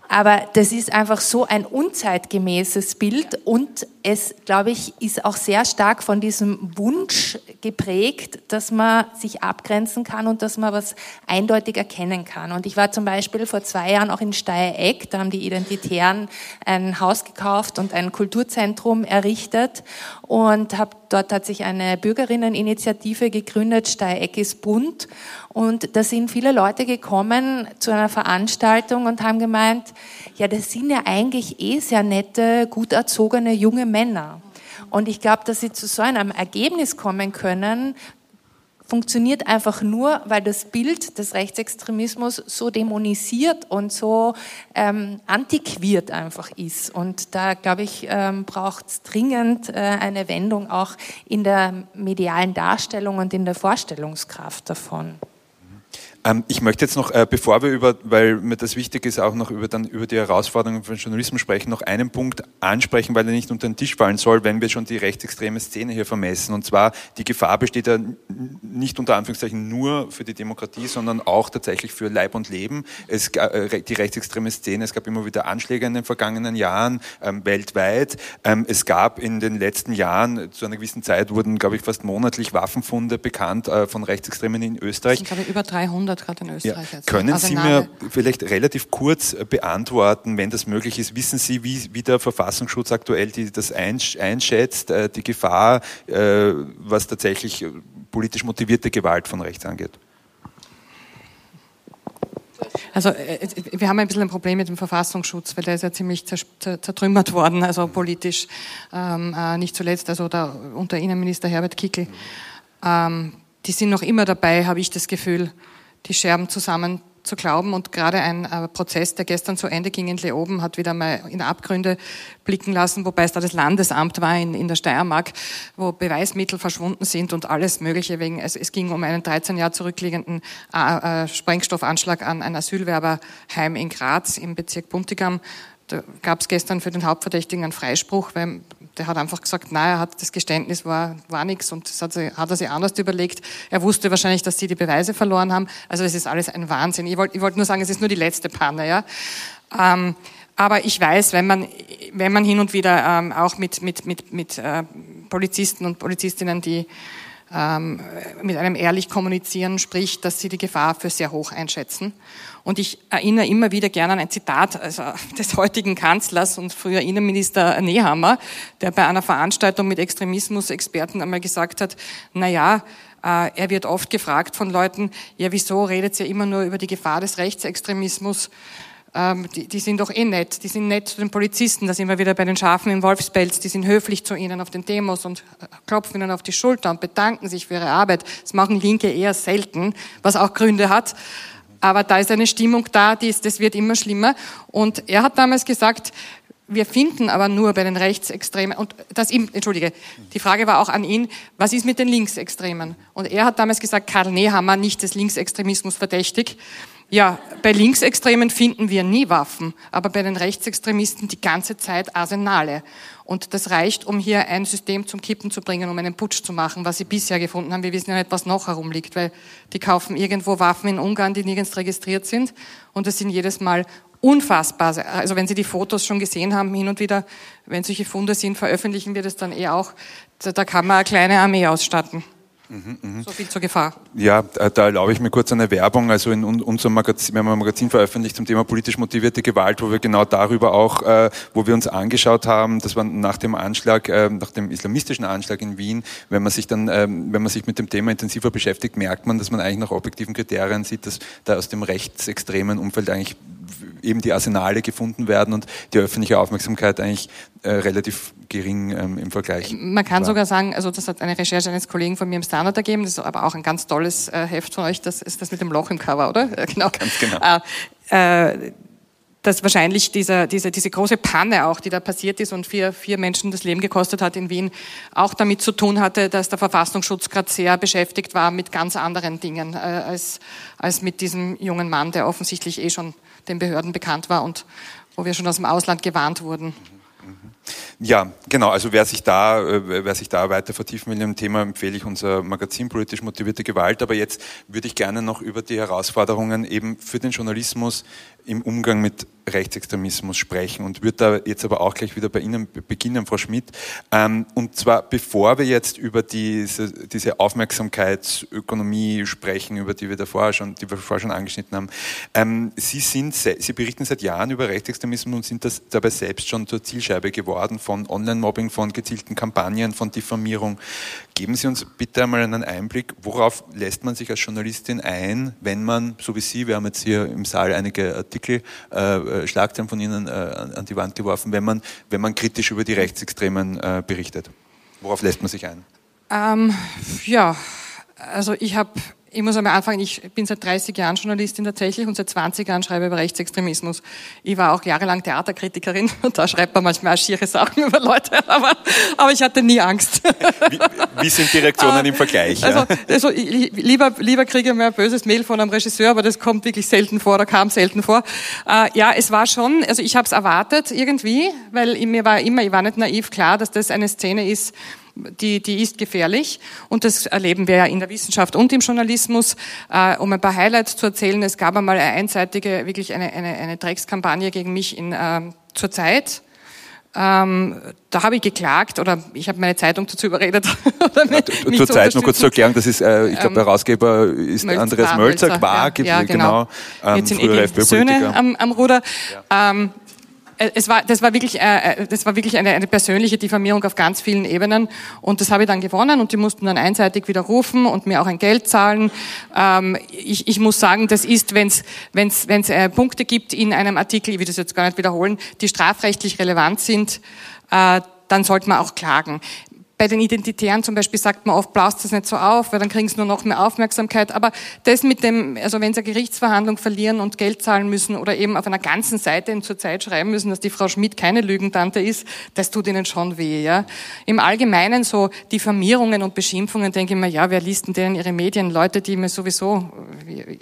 aber das ist einfach so ein unzeitgemäßes Bild und es, glaube ich, ist auch sehr stark von diesem Wunsch geprägt, dass man sich abgrenzen kann und dass man was eindeutig erkennen kann. Und ich war zum Beispiel vor zwei Jahren auch in Steyr-Eck, da haben die Identitären ein Haus gekauft und ein Kulturzentrum errichtet und habe dort hat sich eine Bürgerinneninitiative gegründet, Steyr-Eck ist bunt und da sind viele Leute gekommen zu einer Veranstaltung und haben gemeint, ja, das sind ja eigentlich eh sehr nette, gut erzogene junge Männer. Und ich glaube, dass sie zu so einem Ergebnis kommen können, funktioniert einfach nur, weil das Bild des Rechtsextremismus so dämonisiert und so ähm, antiquiert einfach ist. Und da, glaube ich, ähm, braucht es dringend äh, eine Wendung auch in der medialen Darstellung und in der Vorstellungskraft davon. Ähm, ich möchte jetzt noch, äh, bevor wir über, weil mir das wichtig ist, auch noch über, dann über die Herausforderungen von Journalismus sprechen, noch einen Punkt ansprechen, weil er nicht unter den Tisch fallen soll, wenn wir schon die rechtsextreme Szene hier vermessen. Und zwar, die Gefahr besteht ja nicht unter Anführungszeichen nur für die Demokratie, sondern auch tatsächlich für Leib und Leben. Es, äh, die rechtsextreme Szene, es gab immer wieder Anschläge in den vergangenen Jahren ähm, weltweit. Ähm, es gab in den letzten Jahren, zu einer gewissen Zeit wurden, glaube ich, fast monatlich Waffenfunde bekannt äh, von Rechtsextremen in Österreich. Ich glaube, über 300 100 gerade in Österreich. Ja. Können also Sie mir vielleicht relativ kurz äh, beantworten, wenn das möglich ist, wissen Sie, wie, wie der Verfassungsschutz aktuell die, das einschätzt, äh, die Gefahr, äh, was tatsächlich politisch motivierte Gewalt von rechts angeht? Also wir haben ein bisschen ein Problem mit dem Verfassungsschutz, weil der ist ja ziemlich zertrümmert worden, also politisch, ähm, nicht zuletzt, also da, unter Innenminister Herbert Kickel. Ähm, die sind noch immer dabei, habe ich das Gefühl, die Scherben zusammen zu glauben. Und gerade ein äh, Prozess, der gestern zu Ende ging in Leoben, hat wieder mal in Abgründe blicken lassen, wobei es da das Landesamt war in, in der Steiermark, wo Beweismittel verschwunden sind und alles Mögliche wegen, also es ging um einen 13 Jahre zurückliegenden äh, äh, Sprengstoffanschlag an ein Asylwerberheim in Graz im Bezirk Buntigam. Da gab es gestern für den Hauptverdächtigen einen Freispruch, weil der hat einfach gesagt, nein, er hat das Geständnis war, war nichts und das hat, hat er sich anders überlegt. Er wusste wahrscheinlich, dass sie die Beweise verloren haben. Also es ist alles ein Wahnsinn. Ich wollte ich wollt nur sagen, es ist nur die letzte Panne. Ja? Ähm, aber ich weiß, wenn man, wenn man hin und wieder ähm, auch mit, mit, mit, mit äh, Polizisten und Polizistinnen, die ähm, mit einem ehrlich kommunizieren spricht, dass sie die Gefahr für sehr hoch einschätzen. Und ich erinnere immer wieder gerne an ein Zitat also [laughs] des heutigen Kanzlers und früher Innenminister Nehammer, der bei einer Veranstaltung mit Extremismus-Experten einmal gesagt hat, na ja, äh, er wird oft gefragt von Leuten, ja, wieso redet ihr immer nur über die Gefahr des Rechtsextremismus? Ähm, die, die, sind doch eh nett. Die sind nett zu den Polizisten, da sind wir wieder bei den Schafen im Wolfspelz, die sind höflich zu ihnen auf den Demos und äh, klopfen ihnen auf die Schulter und bedanken sich für ihre Arbeit. Das machen Linke eher selten, was auch Gründe hat. Aber da ist eine Stimmung da, die ist, das wird immer schlimmer. Und er hat damals gesagt, wir finden aber nur bei den Rechtsextremen, und das ihm, entschuldige, die Frage war auch an ihn, was ist mit den Linksextremen? Und er hat damals gesagt, Karl Nehammer nicht des Linksextremismus verdächtig. Ja, bei Linksextremen finden wir nie Waffen, aber bei den Rechtsextremisten die ganze Zeit Arsenale. Und das reicht, um hier ein System zum Kippen zu bringen, um einen Putsch zu machen, was sie bisher gefunden haben. Wir wissen ja nicht, was noch herumliegt, weil die kaufen irgendwo Waffen in Ungarn, die nirgends registriert sind. Und das sind jedes Mal unfassbar. Also wenn Sie die Fotos schon gesehen haben, hin und wieder, wenn solche Funde sind, veröffentlichen wir das dann eh auch. Da kann man eine kleine Armee ausstatten. Mhm, mh. So viel zur Gefahr. Ja, da erlaube ich mir kurz eine Werbung. Also in unserem Magazin, wir haben ein Magazin veröffentlicht zum Thema politisch motivierte Gewalt, wo wir genau darüber auch, äh, wo wir uns angeschaut haben, das war nach dem Anschlag, äh, nach dem islamistischen Anschlag in Wien, wenn man sich dann, äh, wenn man sich mit dem Thema intensiver beschäftigt, merkt man, dass man eigentlich nach objektiven Kriterien sieht, dass da aus dem rechtsextremen Umfeld eigentlich eben die Arsenale gefunden werden und die öffentliche Aufmerksamkeit eigentlich äh, relativ gering ähm, im Vergleich. Man kann war. sogar sagen, also das hat eine Recherche eines Kollegen von mir im Standard ergeben, das ist aber auch ein ganz tolles äh, Heft von euch, das ist das mit dem Loch im Cover, oder? [laughs] genau. Ganz genau. Äh, äh, dass wahrscheinlich dieser, diese, diese große Panne auch, die da passiert ist und vier, vier Menschen das Leben gekostet hat in Wien, auch damit zu tun hatte, dass der Verfassungsschutz gerade sehr beschäftigt war mit ganz anderen Dingen äh, als, als mit diesem jungen Mann, der offensichtlich eh schon den Behörden bekannt war und wo wir schon aus dem Ausland gewarnt wurden. Ja, genau. Also wer sich da, äh, wer sich da weiter vertiefen will im Thema, empfehle ich unser Magazin Politisch motivierte Gewalt. Aber jetzt würde ich gerne noch über die Herausforderungen eben für den Journalismus im Umgang mit Rechtsextremismus sprechen und würde da jetzt aber auch gleich wieder bei Ihnen beginnen, Frau Schmidt. Ähm, und zwar bevor wir jetzt über diese, diese Aufmerksamkeitsökonomie sprechen, über die wir davor schon, die wir vorher schon angeschnitten haben. Ähm, Sie sind, Sie berichten seit Jahren über Rechtsextremismus und sind das dabei selbst schon zur Zielscheibe geworden von Online-Mobbing, von gezielten Kampagnen, von Diffamierung. Geben Sie uns bitte einmal einen Einblick, worauf lässt man sich als Journalistin ein, wenn man, so wie Sie, wir haben jetzt hier im Saal einige Artikel, äh, Schlagzeilen von Ihnen äh, an die Wand geworfen, wenn man, wenn man kritisch über die Rechtsextremen äh, berichtet? Worauf lässt man sich ein? Ähm, ja, also ich habe ich muss einmal anfangen, ich bin seit 30 Jahren Journalistin tatsächlich und seit 20 Jahren schreibe über Rechtsextremismus. Ich war auch jahrelang Theaterkritikerin [laughs] und da schreibt man manchmal auch schiere Sachen [laughs] über Leute, aber, aber ich hatte nie Angst. Wie, wie sind die Reaktionen im Vergleich? Also, also lieber, lieber kriege ich mir ein böses Mail von einem Regisseur, aber das kommt wirklich selten vor oder kam selten vor. Äh, ja, es war schon, also ich habe es erwartet irgendwie, weil mir war immer, ich war nicht naiv klar, dass das eine Szene ist, die, die ist gefährlich und das erleben wir ja in der Wissenschaft und im Journalismus. Äh, um ein paar Highlights zu erzählen, es gab einmal eine einseitige, wirklich eine, eine, eine Dreckskampagne gegen mich in, äh, zur Zeit Ähm, da habe ich geklagt oder ich habe meine Zeitung dazu überredet. [laughs] ja, zur Zeit nur kurz zur Erklärung, das ist, äh, ich glaube, der ähm, Herausgeber ist Mölzer, Andreas Mölzer, Mölzer Quark, ja, ja, genau. genau ähm, Jetzt sind frühere eh Söhne am, am Ruder. Ja. Ähm, äh, es war, das war wirklich, äh, äh, das war wirklich eine, eine persönliche Diffamierung auf ganz vielen Ebenen. Und das habe ich dann gewonnen und die mussten dann einseitig widerrufen und mir auch ein Geld zahlen. Ähm, ich, ich muss sagen, das ist, wenn es wenn's, wenn's, äh, Punkte gibt in einem Artikel, ich will das jetzt gar nicht wiederholen, die strafrechtlich relevant sind, äh, dann sollte man auch klagen. Bei den Identitären zum Beispiel sagt man oft, blast das nicht so auf, weil dann kriegen sie nur noch mehr Aufmerksamkeit. Aber das mit dem, also wenn sie eine Gerichtsverhandlung verlieren und Geld zahlen müssen oder eben auf einer ganzen Seite zur Zeit schreiben müssen, dass die Frau Schmidt keine Lügentante ist, das tut ihnen schon weh. Ja? Im Allgemeinen so Diffamierungen und Beschimpfungen denke ich mir, ja, wer liest denn denn ihre Medien? Leute, die mir sowieso,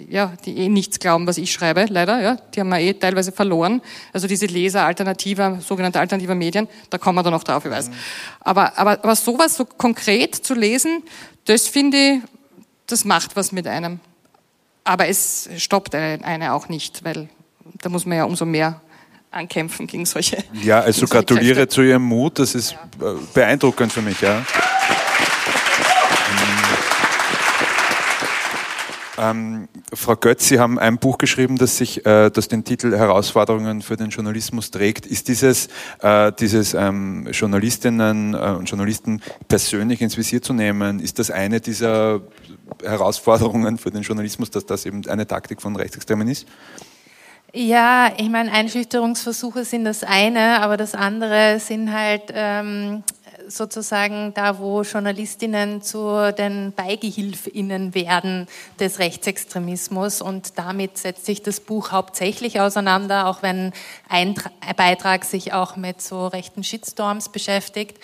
ja, die eh nichts glauben, was ich schreibe, leider, ja, die haben wir eh teilweise verloren. Also diese Leser alternativer, sogenannte alternativer Medien, da kommen wir dann noch drauf, ich weiß. Aber, aber was sowas so konkret zu lesen, das finde ich, das macht was mit einem. Aber es stoppt eine auch nicht, weil da muss man ja umso mehr ankämpfen gegen solche. Ja, also gratuliere zu Ihrem Mut, das ist ja. beeindruckend für mich, ja. Ähm, Frau Götz, Sie haben ein Buch geschrieben, das sich, äh, das den Titel Herausforderungen für den Journalismus trägt. Ist dieses, äh, dieses ähm, Journalistinnen äh, und Journalisten persönlich ins Visier zu nehmen, ist das eine dieser Herausforderungen für den Journalismus, dass das eben eine Taktik von Rechtsextremen ist? Ja, ich meine, Einschüchterungsversuche sind das eine, aber das andere sind halt ähm, sozusagen da, wo Journalistinnen zu den Beigehilfinnen werden des Rechtsextremismus. Und damit setzt sich das Buch hauptsächlich auseinander, auch wenn ein Beitrag sich auch mit so rechten Shitstorms beschäftigt.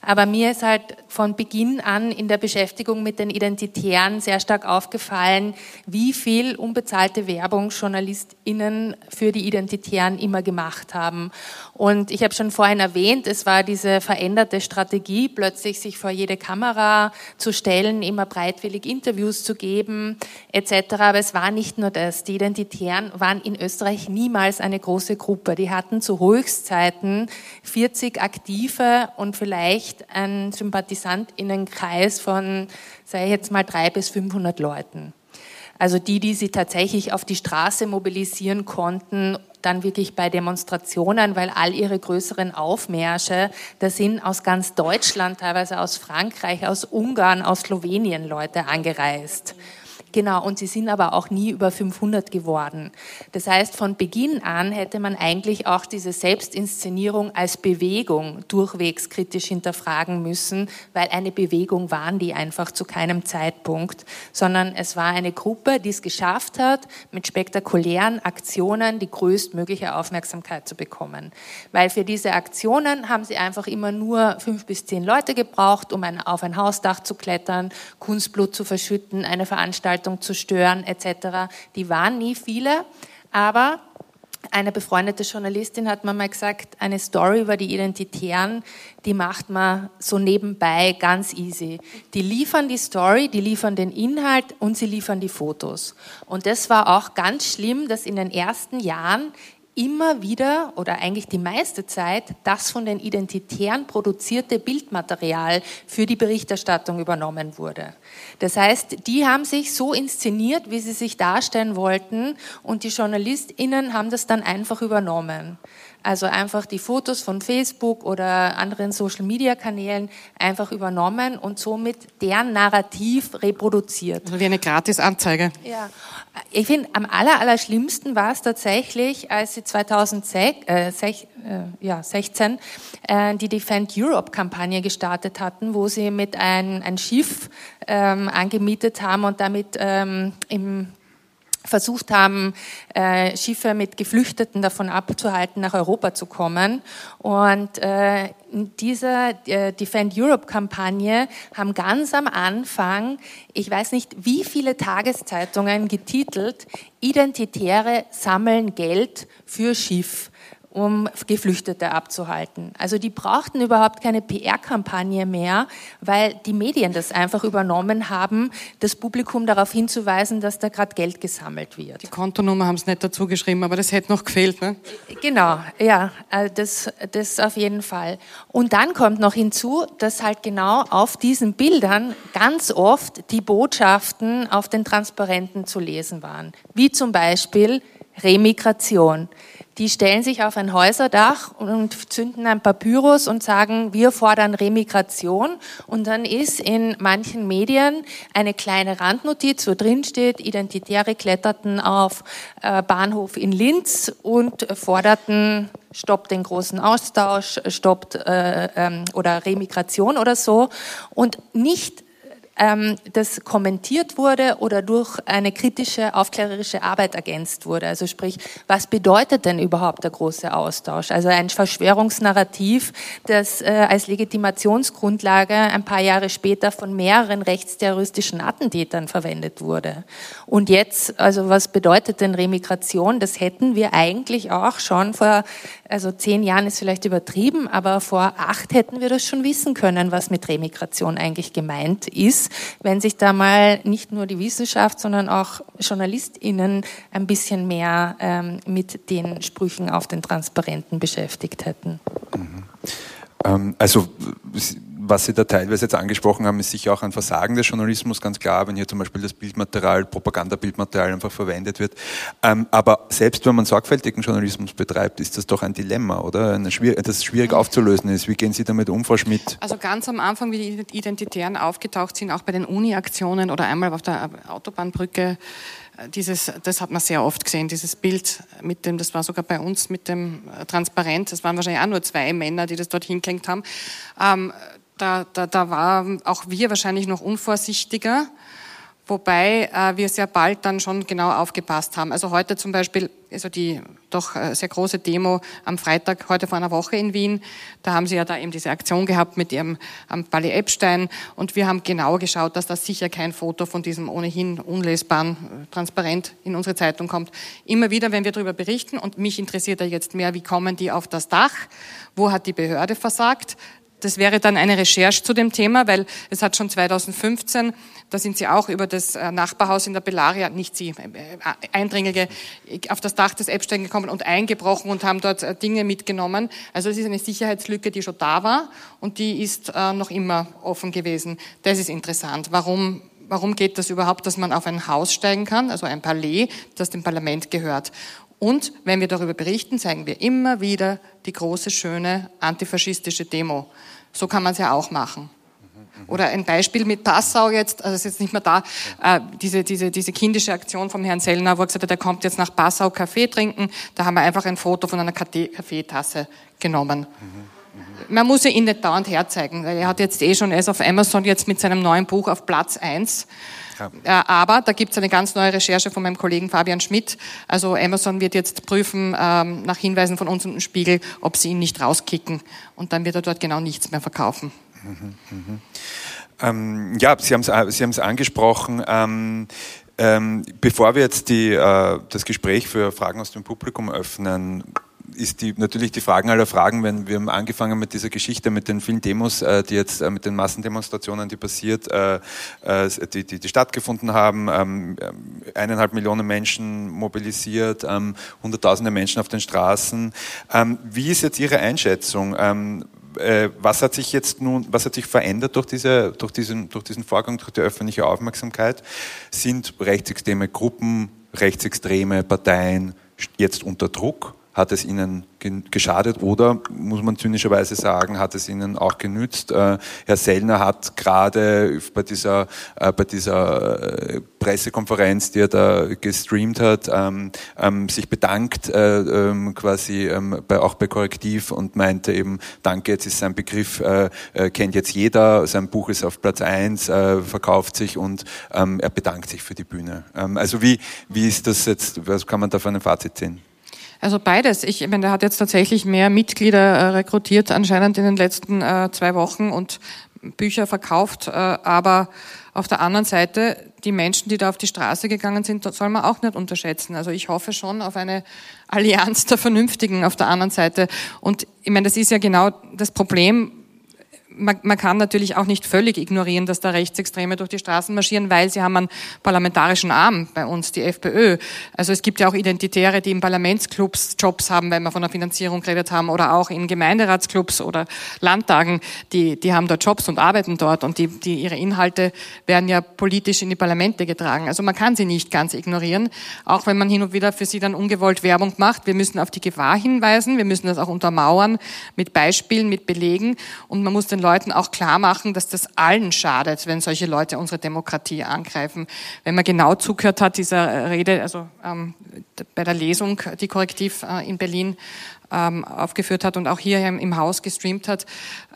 Aber mir ist halt von Beginn an in der Beschäftigung mit den Identitären sehr stark aufgefallen, wie viel unbezahlte Werbung JournalistInnen für die Identitären immer gemacht haben. Und ich habe schon vorhin erwähnt, es war diese veränderte Strategie, plötzlich sich vor jede Kamera zu stellen, immer breitwillig Interviews zu geben, etc. Aber es war nicht nur das. Die Identitären waren in Österreich niemals eine große Gruppe. Die hatten zu Höchstzeiten 40 Aktive und vielleicht ein Sympathisantinnenkreis von, sei jetzt mal, drei bis 500 Leuten. Also die, die sie tatsächlich auf die Straße mobilisieren konnten, dann wirklich bei Demonstrationen, weil all ihre größeren Aufmärsche, da sind aus ganz Deutschland, teilweise aus Frankreich, aus Ungarn, aus Slowenien Leute angereist. Genau, und sie sind aber auch nie über 500 geworden. Das heißt, von Beginn an hätte man eigentlich auch diese Selbstinszenierung als Bewegung durchwegs kritisch hinterfragen müssen, weil eine Bewegung waren die einfach zu keinem Zeitpunkt, sondern es war eine Gruppe, die es geschafft hat, mit spektakulären Aktionen die größtmögliche Aufmerksamkeit zu bekommen. Weil für diese Aktionen haben sie einfach immer nur fünf bis zehn Leute gebraucht, um auf ein Hausdach zu klettern, Kunstblut zu verschütten, eine Veranstaltung Veranstaltung zu stören etc. Die waren nie viele, aber eine befreundete Journalistin hat mir mal gesagt, eine Story über die Identitären, die macht man so nebenbei ganz easy. Die liefern die Story, die liefern den Inhalt und sie liefern die Fotos. Und das war auch ganz schlimm, dass in den ersten Jahren immer wieder oder eigentlich die meiste Zeit das von den Identitären produzierte Bildmaterial für die Berichterstattung übernommen wurde. Das heißt, die haben sich so inszeniert, wie sie sich darstellen wollten und die JournalistInnen haben das dann einfach übernommen. Also einfach die Fotos von Facebook oder anderen Social-Media-Kanälen einfach übernommen und somit deren Narrativ reproduziert. Also wie eine Gratisanzeige. Ja. Ich finde, am aller, aller schlimmsten war es tatsächlich, als sie 2016 äh, sech, äh, ja, 16, äh, die Defend Europe-Kampagne gestartet hatten, wo sie mit ein, ein Schiff ähm, angemietet haben und damit ähm, im versucht haben, äh, Schiffe mit Geflüchteten davon abzuhalten, nach Europa zu kommen. Und äh, in dieser äh, Defend Europe-Kampagne haben ganz am Anfang, ich weiß nicht, wie viele Tageszeitungen getitelt, Identitäre sammeln Geld für Schiff. Um Geflüchtete abzuhalten. Also die brauchten überhaupt keine PR-Kampagne mehr, weil die Medien das einfach übernommen haben, das Publikum darauf hinzuweisen, dass da gerade Geld gesammelt wird. Die Kontonummer haben es nicht dazu geschrieben, aber das hätte noch gefehlt. Ne? Genau, ja, äh, das, das auf jeden Fall. Und dann kommt noch hinzu, dass halt genau auf diesen Bildern ganz oft die Botschaften auf den Transparenten zu lesen waren, wie zum Beispiel Remigration. Die stellen sich auf ein Häuserdach und zünden ein Papyrus und sagen, wir fordern Remigration. Und dann ist in manchen Medien eine kleine Randnotiz, wo drin steht, Identitäre kletterten auf äh, Bahnhof in Linz und forderten stoppt den großen Austausch, stoppt äh, ähm, oder Remigration oder so und nicht ähm, das kommentiert wurde oder durch eine kritische, aufklärerische Arbeit ergänzt wurde. Also sprich, was bedeutet denn überhaupt der große Austausch? Also ein Verschwörungsnarrativ, das äh, als Legitimationsgrundlage ein paar Jahre später von mehreren rechtsterroristischen Attentätern verwendet wurde. Und jetzt, also was bedeutet denn Remigration? Das hätten wir eigentlich auch schon vor, also zehn Jahren ist vielleicht übertrieben, aber vor acht hätten wir das schon wissen können, was mit Remigration eigentlich gemeint ist wenn sich da mal nicht nur die Wissenschaft, sondern auch JournalistInnen ein bisschen mehr ähm, mit den Sprüchen auf den Transparenten beschäftigt hätten. Mhm. Ähm, also was Sie da teilweise jetzt angesprochen haben, ist sicher auch ein Versagen des Journalismus, ganz klar, wenn hier zum Beispiel das Bildmaterial, Propagandabildmaterial einfach verwendet wird. Ähm, aber selbst wenn man sorgfältigen Journalismus betreibt, ist das doch ein Dilemma, oder? Eine schwierig, das schwierig aufzulösen ist. Wie gehen Sie damit um, Frau Schmidt? Also ganz am Anfang, wie die Identitären aufgetaucht sind, auch bei den Uni-Aktionen oder einmal auf der Autobahnbrücke, äh, dieses, das hat man sehr oft gesehen, dieses Bild mit dem, das war sogar bei uns mit dem äh, Transparent, das waren wahrscheinlich auch nur zwei Männer, die das dort hingehängt haben. Ähm, da, da, da waren auch wir wahrscheinlich noch unvorsichtiger, wobei äh, wir sehr bald dann schon genau aufgepasst haben. Also heute zum Beispiel, also die doch äh, sehr große Demo am Freitag, heute vor einer Woche in Wien, da haben sie ja da eben diese Aktion gehabt mit ihrem ähm, Bali Epstein und wir haben genau geschaut, dass da sicher kein Foto von diesem ohnehin unlesbaren äh, Transparent in unsere Zeitung kommt. Immer wieder, wenn wir darüber berichten und mich interessiert ja jetzt mehr, wie kommen die auf das Dach, wo hat die Behörde versagt, das wäre dann eine Recherche zu dem Thema, weil es hat schon 2015, da sind sie auch über das äh, Nachbarhaus in der Bellaria, nicht sie, äh, Eindringlinge, auf das Dach des Epstein gekommen und eingebrochen und haben dort äh, Dinge mitgenommen. Also es ist eine Sicherheitslücke, die schon da war und die ist noch immer offen gewesen. Das ist interessant. Warum warum geht das überhaupt, dass man auf ein Haus steigen kann, also ein Palais, das dem Parlament gehört. Und wenn wir darüber berichten, zeigen wir immer wieder die große, schöne antifaschistische Demo. So kann man es ja auch machen. Oder ein Beispiel mit Passau jetzt, also ist jetzt nicht mehr da, äh, diese, diese, diese kindische Aktion vom Herrn Sellner, wo er gesagt hat, er kommt jetzt nach Passau Kaffee trinken. Da haben wir einfach ein Foto von einer Kaffeetasse genommen. Man muss ja ihn nicht dauernd herzeigen, weil er hat jetzt eh schon, er ist auf Amazon jetzt mit seinem neuen Buch auf Platz eins ja. Aber da gibt es eine ganz neue Recherche von meinem Kollegen Fabian Schmidt. Also Amazon wird jetzt prüfen, ähm, nach Hinweisen von uns und dem Spiegel, ob sie ihn nicht rauskicken. Und dann wird er dort genau nichts mehr verkaufen. Mhm, mh. ähm, ja, Sie haben es Sie angesprochen. Ähm, ähm, bevor wir jetzt die, äh, das Gespräch für Fragen aus dem Publikum öffnen, ist die, natürlich die Fragen aller Fragen, wenn wir haben angefangen mit dieser Geschichte, mit den vielen Demos, äh, die jetzt, äh, mit den Massendemonstrationen, die passiert, äh, äh die, die, die stattgefunden haben, ähm, eineinhalb Millionen Menschen mobilisiert, ähm, hunderttausende Menschen auf den Straßen. Ähm, wie ist jetzt Ihre Einschätzung? Ähm, äh, was hat sich jetzt nun, was hat sich verändert durch, diese, durch, diesen, durch diesen Vorgang, durch die öffentliche Aufmerksamkeit? Sind rechtsextreme Gruppen, rechtsextreme Parteien jetzt unter Druck? Hat es ihnen geschadet oder, muss man zynischerweise sagen, hat es ihnen auch genützt? Äh, Herr Sellner hat gerade bei dieser, äh, bei dieser äh, Pressekonferenz, die er da gestreamt hat, ähm, ähm, sich bedankt, ähm, quasi bei, auch bei Korrektiv und meinte eben, danke, jetzt ist sein Begriff, kennt jetzt jeder, sein Buch ist auf Platz eins, verkauft sich und er bedankt sich für die Bühne. also wie, wie ist das jetzt, was kann man da für ein Fazit ziehen? Also beides. Ich meine, der hat jetzt tatsächlich mehr Mitglieder äh, rekrutiert anscheinend in den letzten äh, zwei Wochen und Bücher verkauft, äh, aber auf der anderen Seite, die Menschen, die da auf die Straße gegangen sind, soll man auch nicht unterschätzen. Also ich hoffe schon auf eine Allianz der Vernünftigen auf der anderen Seite. Und ich meine, das ist ja genau das Problem, man, man kann natürlich auch nicht völlig ignorieren, dass da Rechtsextreme durch die Straßen marschieren, weil sie haben einen parlamentarischen Arm bei uns, die FPÖ. Also es gibt ja auch Identitäre, die in Parlamentsclubs Jobs haben, wenn wir von der Finanzierung geredet haben, oder auch in Gemeinderatsclubs oder Landtagen, die, die haben dort Jobs und arbeiten dort und die, die ihre Inhalte werden ja politisch in die Parlamente getragen. Also man kann sie nicht ganz ignorieren, auch wenn man hin und wieder für sie dann ungewollt Werbung macht. Wir müssen auf die Gefahr hinweisen, wir müssen das auch untermauern mit Beispielen, mit Belegen und man muss den Leuten auch klar machen, dass das allen schadet, wenn solche Leute unsere Demokratie angreifen. Wenn man genau zugehört hat, dieser Rede, also ähm, bei der Lesung, die Korrektiv äh, in Berlin ähm, aufgeführt hat und auch hier im, im Haus gestreamt hat.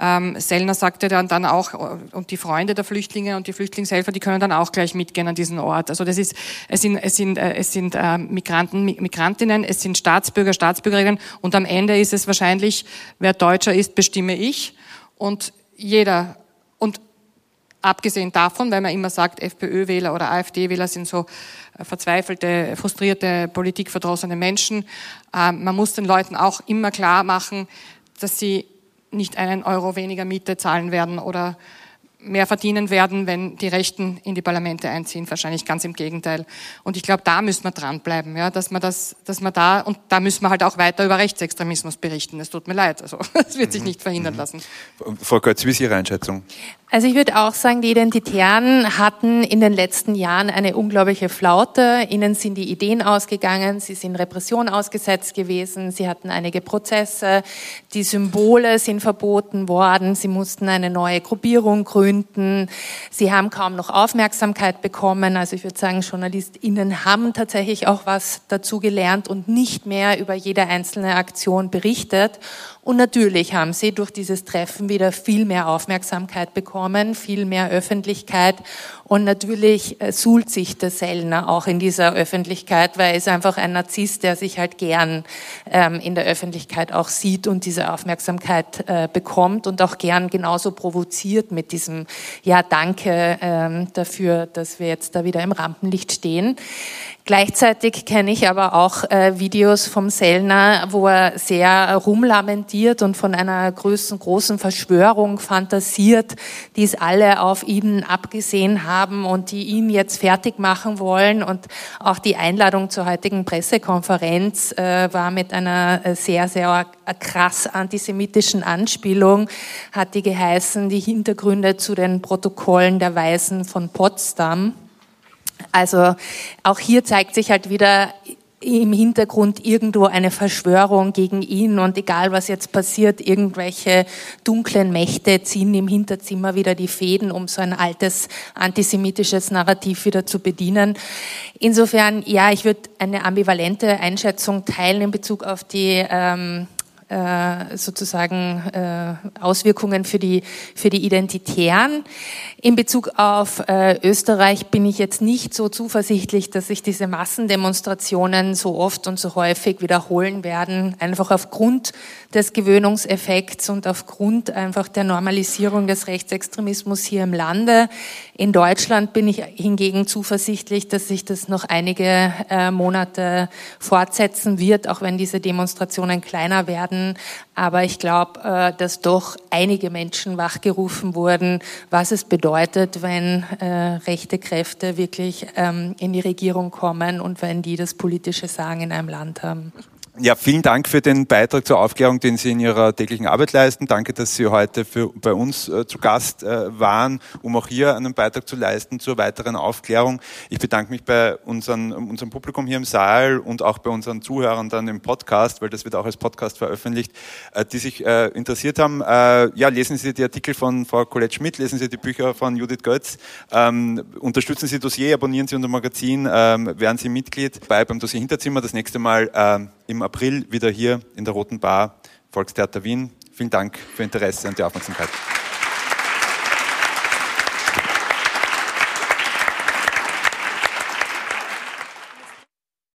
Ähm, Sellner sagte dann, dann auch, äh, und die Freunde der Flüchtlinge und die Flüchtlingshelfer, die können dann auch gleich mitgehen an diesen Ort. Also das ist, es sind, es sind, äh, es sind äh, Migranten, Migrantinnen, es sind Staatsbürger, Staatsbürgerinnen und am Ende ist es wahrscheinlich, wer Deutscher ist, bestimme ich. Und jeder. Und abgesehen davon, weil man immer sagt, FPÖ-Wähler oder AfD-Wähler sind so äh, verzweifelte, frustrierte, politikverdrossene Menschen, ähm, man muss den Leuten auch immer klar machen, dass sie nicht einen Euro weniger Miete zahlen werden oder mehr verdienen werden, wenn die Rechten in die Parlamente einziehen. Wahrscheinlich ganz im Gegenteil. Und ich glaube, da müssen wir dranbleiben, ja, dass man das, dass man da, und da müssen wir halt auch weiter über Rechtsextremismus berichten. Es tut mir leid. Also, [laughs] es wird sich mhm. nicht verhindern mhm. lassen. Frau Götz, wie ist Ihre Einschätzung? Also ich würde auch sagen, die Identitären hatten in den letzten Jahren eine unglaubliche Flaute. Ihnen sind die Ideen ausgegangen, sie sind Repression ausgesetzt gewesen, sie hatten einige Prozesse, die Symbole sind verboten worden, sie mussten eine neue Gruppierung gründen, sie haben kaum noch Aufmerksamkeit bekommen. Also ich würde sagen, JournalistInnen haben tatsächlich auch was dazu gelernt und nicht mehr über jede einzelne Aktion berichtet. Und natürlich haben sie durch dieses Treffen wieder viel mehr Aufmerksamkeit bekommen, viel mehr Öffentlichkeit. Und natürlich äh, suhlt sich der Sellner auch in dieser Öffentlichkeit, weil er ist einfach ein Narzisst, der sich halt gern ähm, in der Öffentlichkeit auch sieht und diese Aufmerksamkeit äh, bekommt und auch gern genauso provoziert mit diesem Ja, danke ähm, dafür, dass wir jetzt da wieder im Rampenlicht stehen. Gleichzeitig kenne ich aber auch äh, Videos vom Sellner, wo er sehr rumlamentiert und von einer großen, großen Verschwörung fantasiert, die es alle auf ihn abgesehen haben und die ihn jetzt fertig machen wollen. Und auch die Einladung zur heutigen Pressekonferenz äh, war mit einer äh, sehr, sehr krass antisemitischen Anspielung, hat die geheißen, die Hintergründe zu den Protokollen der Weisen von Potsdam. Also auch hier zeigt sich halt wieder im Hintergrund irgendwo eine Verschwörung gegen ihn und egal was jetzt passiert, irgendwelche dunklen Mächte ziehen im Hinterzimmer wieder die Fäden, um so ein altes antisemitisches Narrativ wieder zu bedienen. Insofern, ja, ich würde eine ambivalente Einschätzung teilen in Bezug auf die ähm, äh, sozusagen äh, Auswirkungen für die, für die Identitären. In Bezug auf äh, Österreich bin ich jetzt nicht so zuversichtlich, dass sich diese Massendemonstrationen so oft und so häufig wiederholen werden, einfach aufgrund des Gewöhnungseffekts und aufgrund einfach der Normalisierung des Rechtsextremismus hier im Lande. In Deutschland bin ich hingegen zuversichtlich, dass sich das noch einige äh, Monate fortsetzen wird, auch wenn diese Demonstrationen kleiner werden. Aber ich glaube, äh, dass doch einige Menschen wachgerufen wurden, was es bedeutet, wenn äh, rechte Kräfte wirklich ähm, in die Regierung kommen und wenn die das politische Sagen in einem Land haben. Ja, vielen Dank für den Beitrag zur Aufklärung, den Sie in Ihrer täglichen Arbeit leisten. Danke, dass Sie heute für, bei uns äh, zu Gast äh, waren, um auch hier einen Beitrag zu leisten zur weiteren Aufklärung. Ich bedanke mich bei unseren, unserem Publikum hier im Saal und auch bei unseren Zuhörern dann im Podcast, weil das wird auch als Podcast veröffentlicht, äh, die sich äh, interessiert haben. Äh, ja, lesen Sie die Artikel von Frau Colette Schmidt, lesen Sie die Bücher von Judith Götz, ähm, unterstützen Sie Dossier, abonnieren Sie unser Magazin, ähm, werden Sie Mitglied bei beim Dossier Hinterzimmer. Das nächste Mal ähm, im April wieder hier in der Roten Bar, Volkstheater Wien. Vielen Dank für Interesse und die Aufmerksamkeit.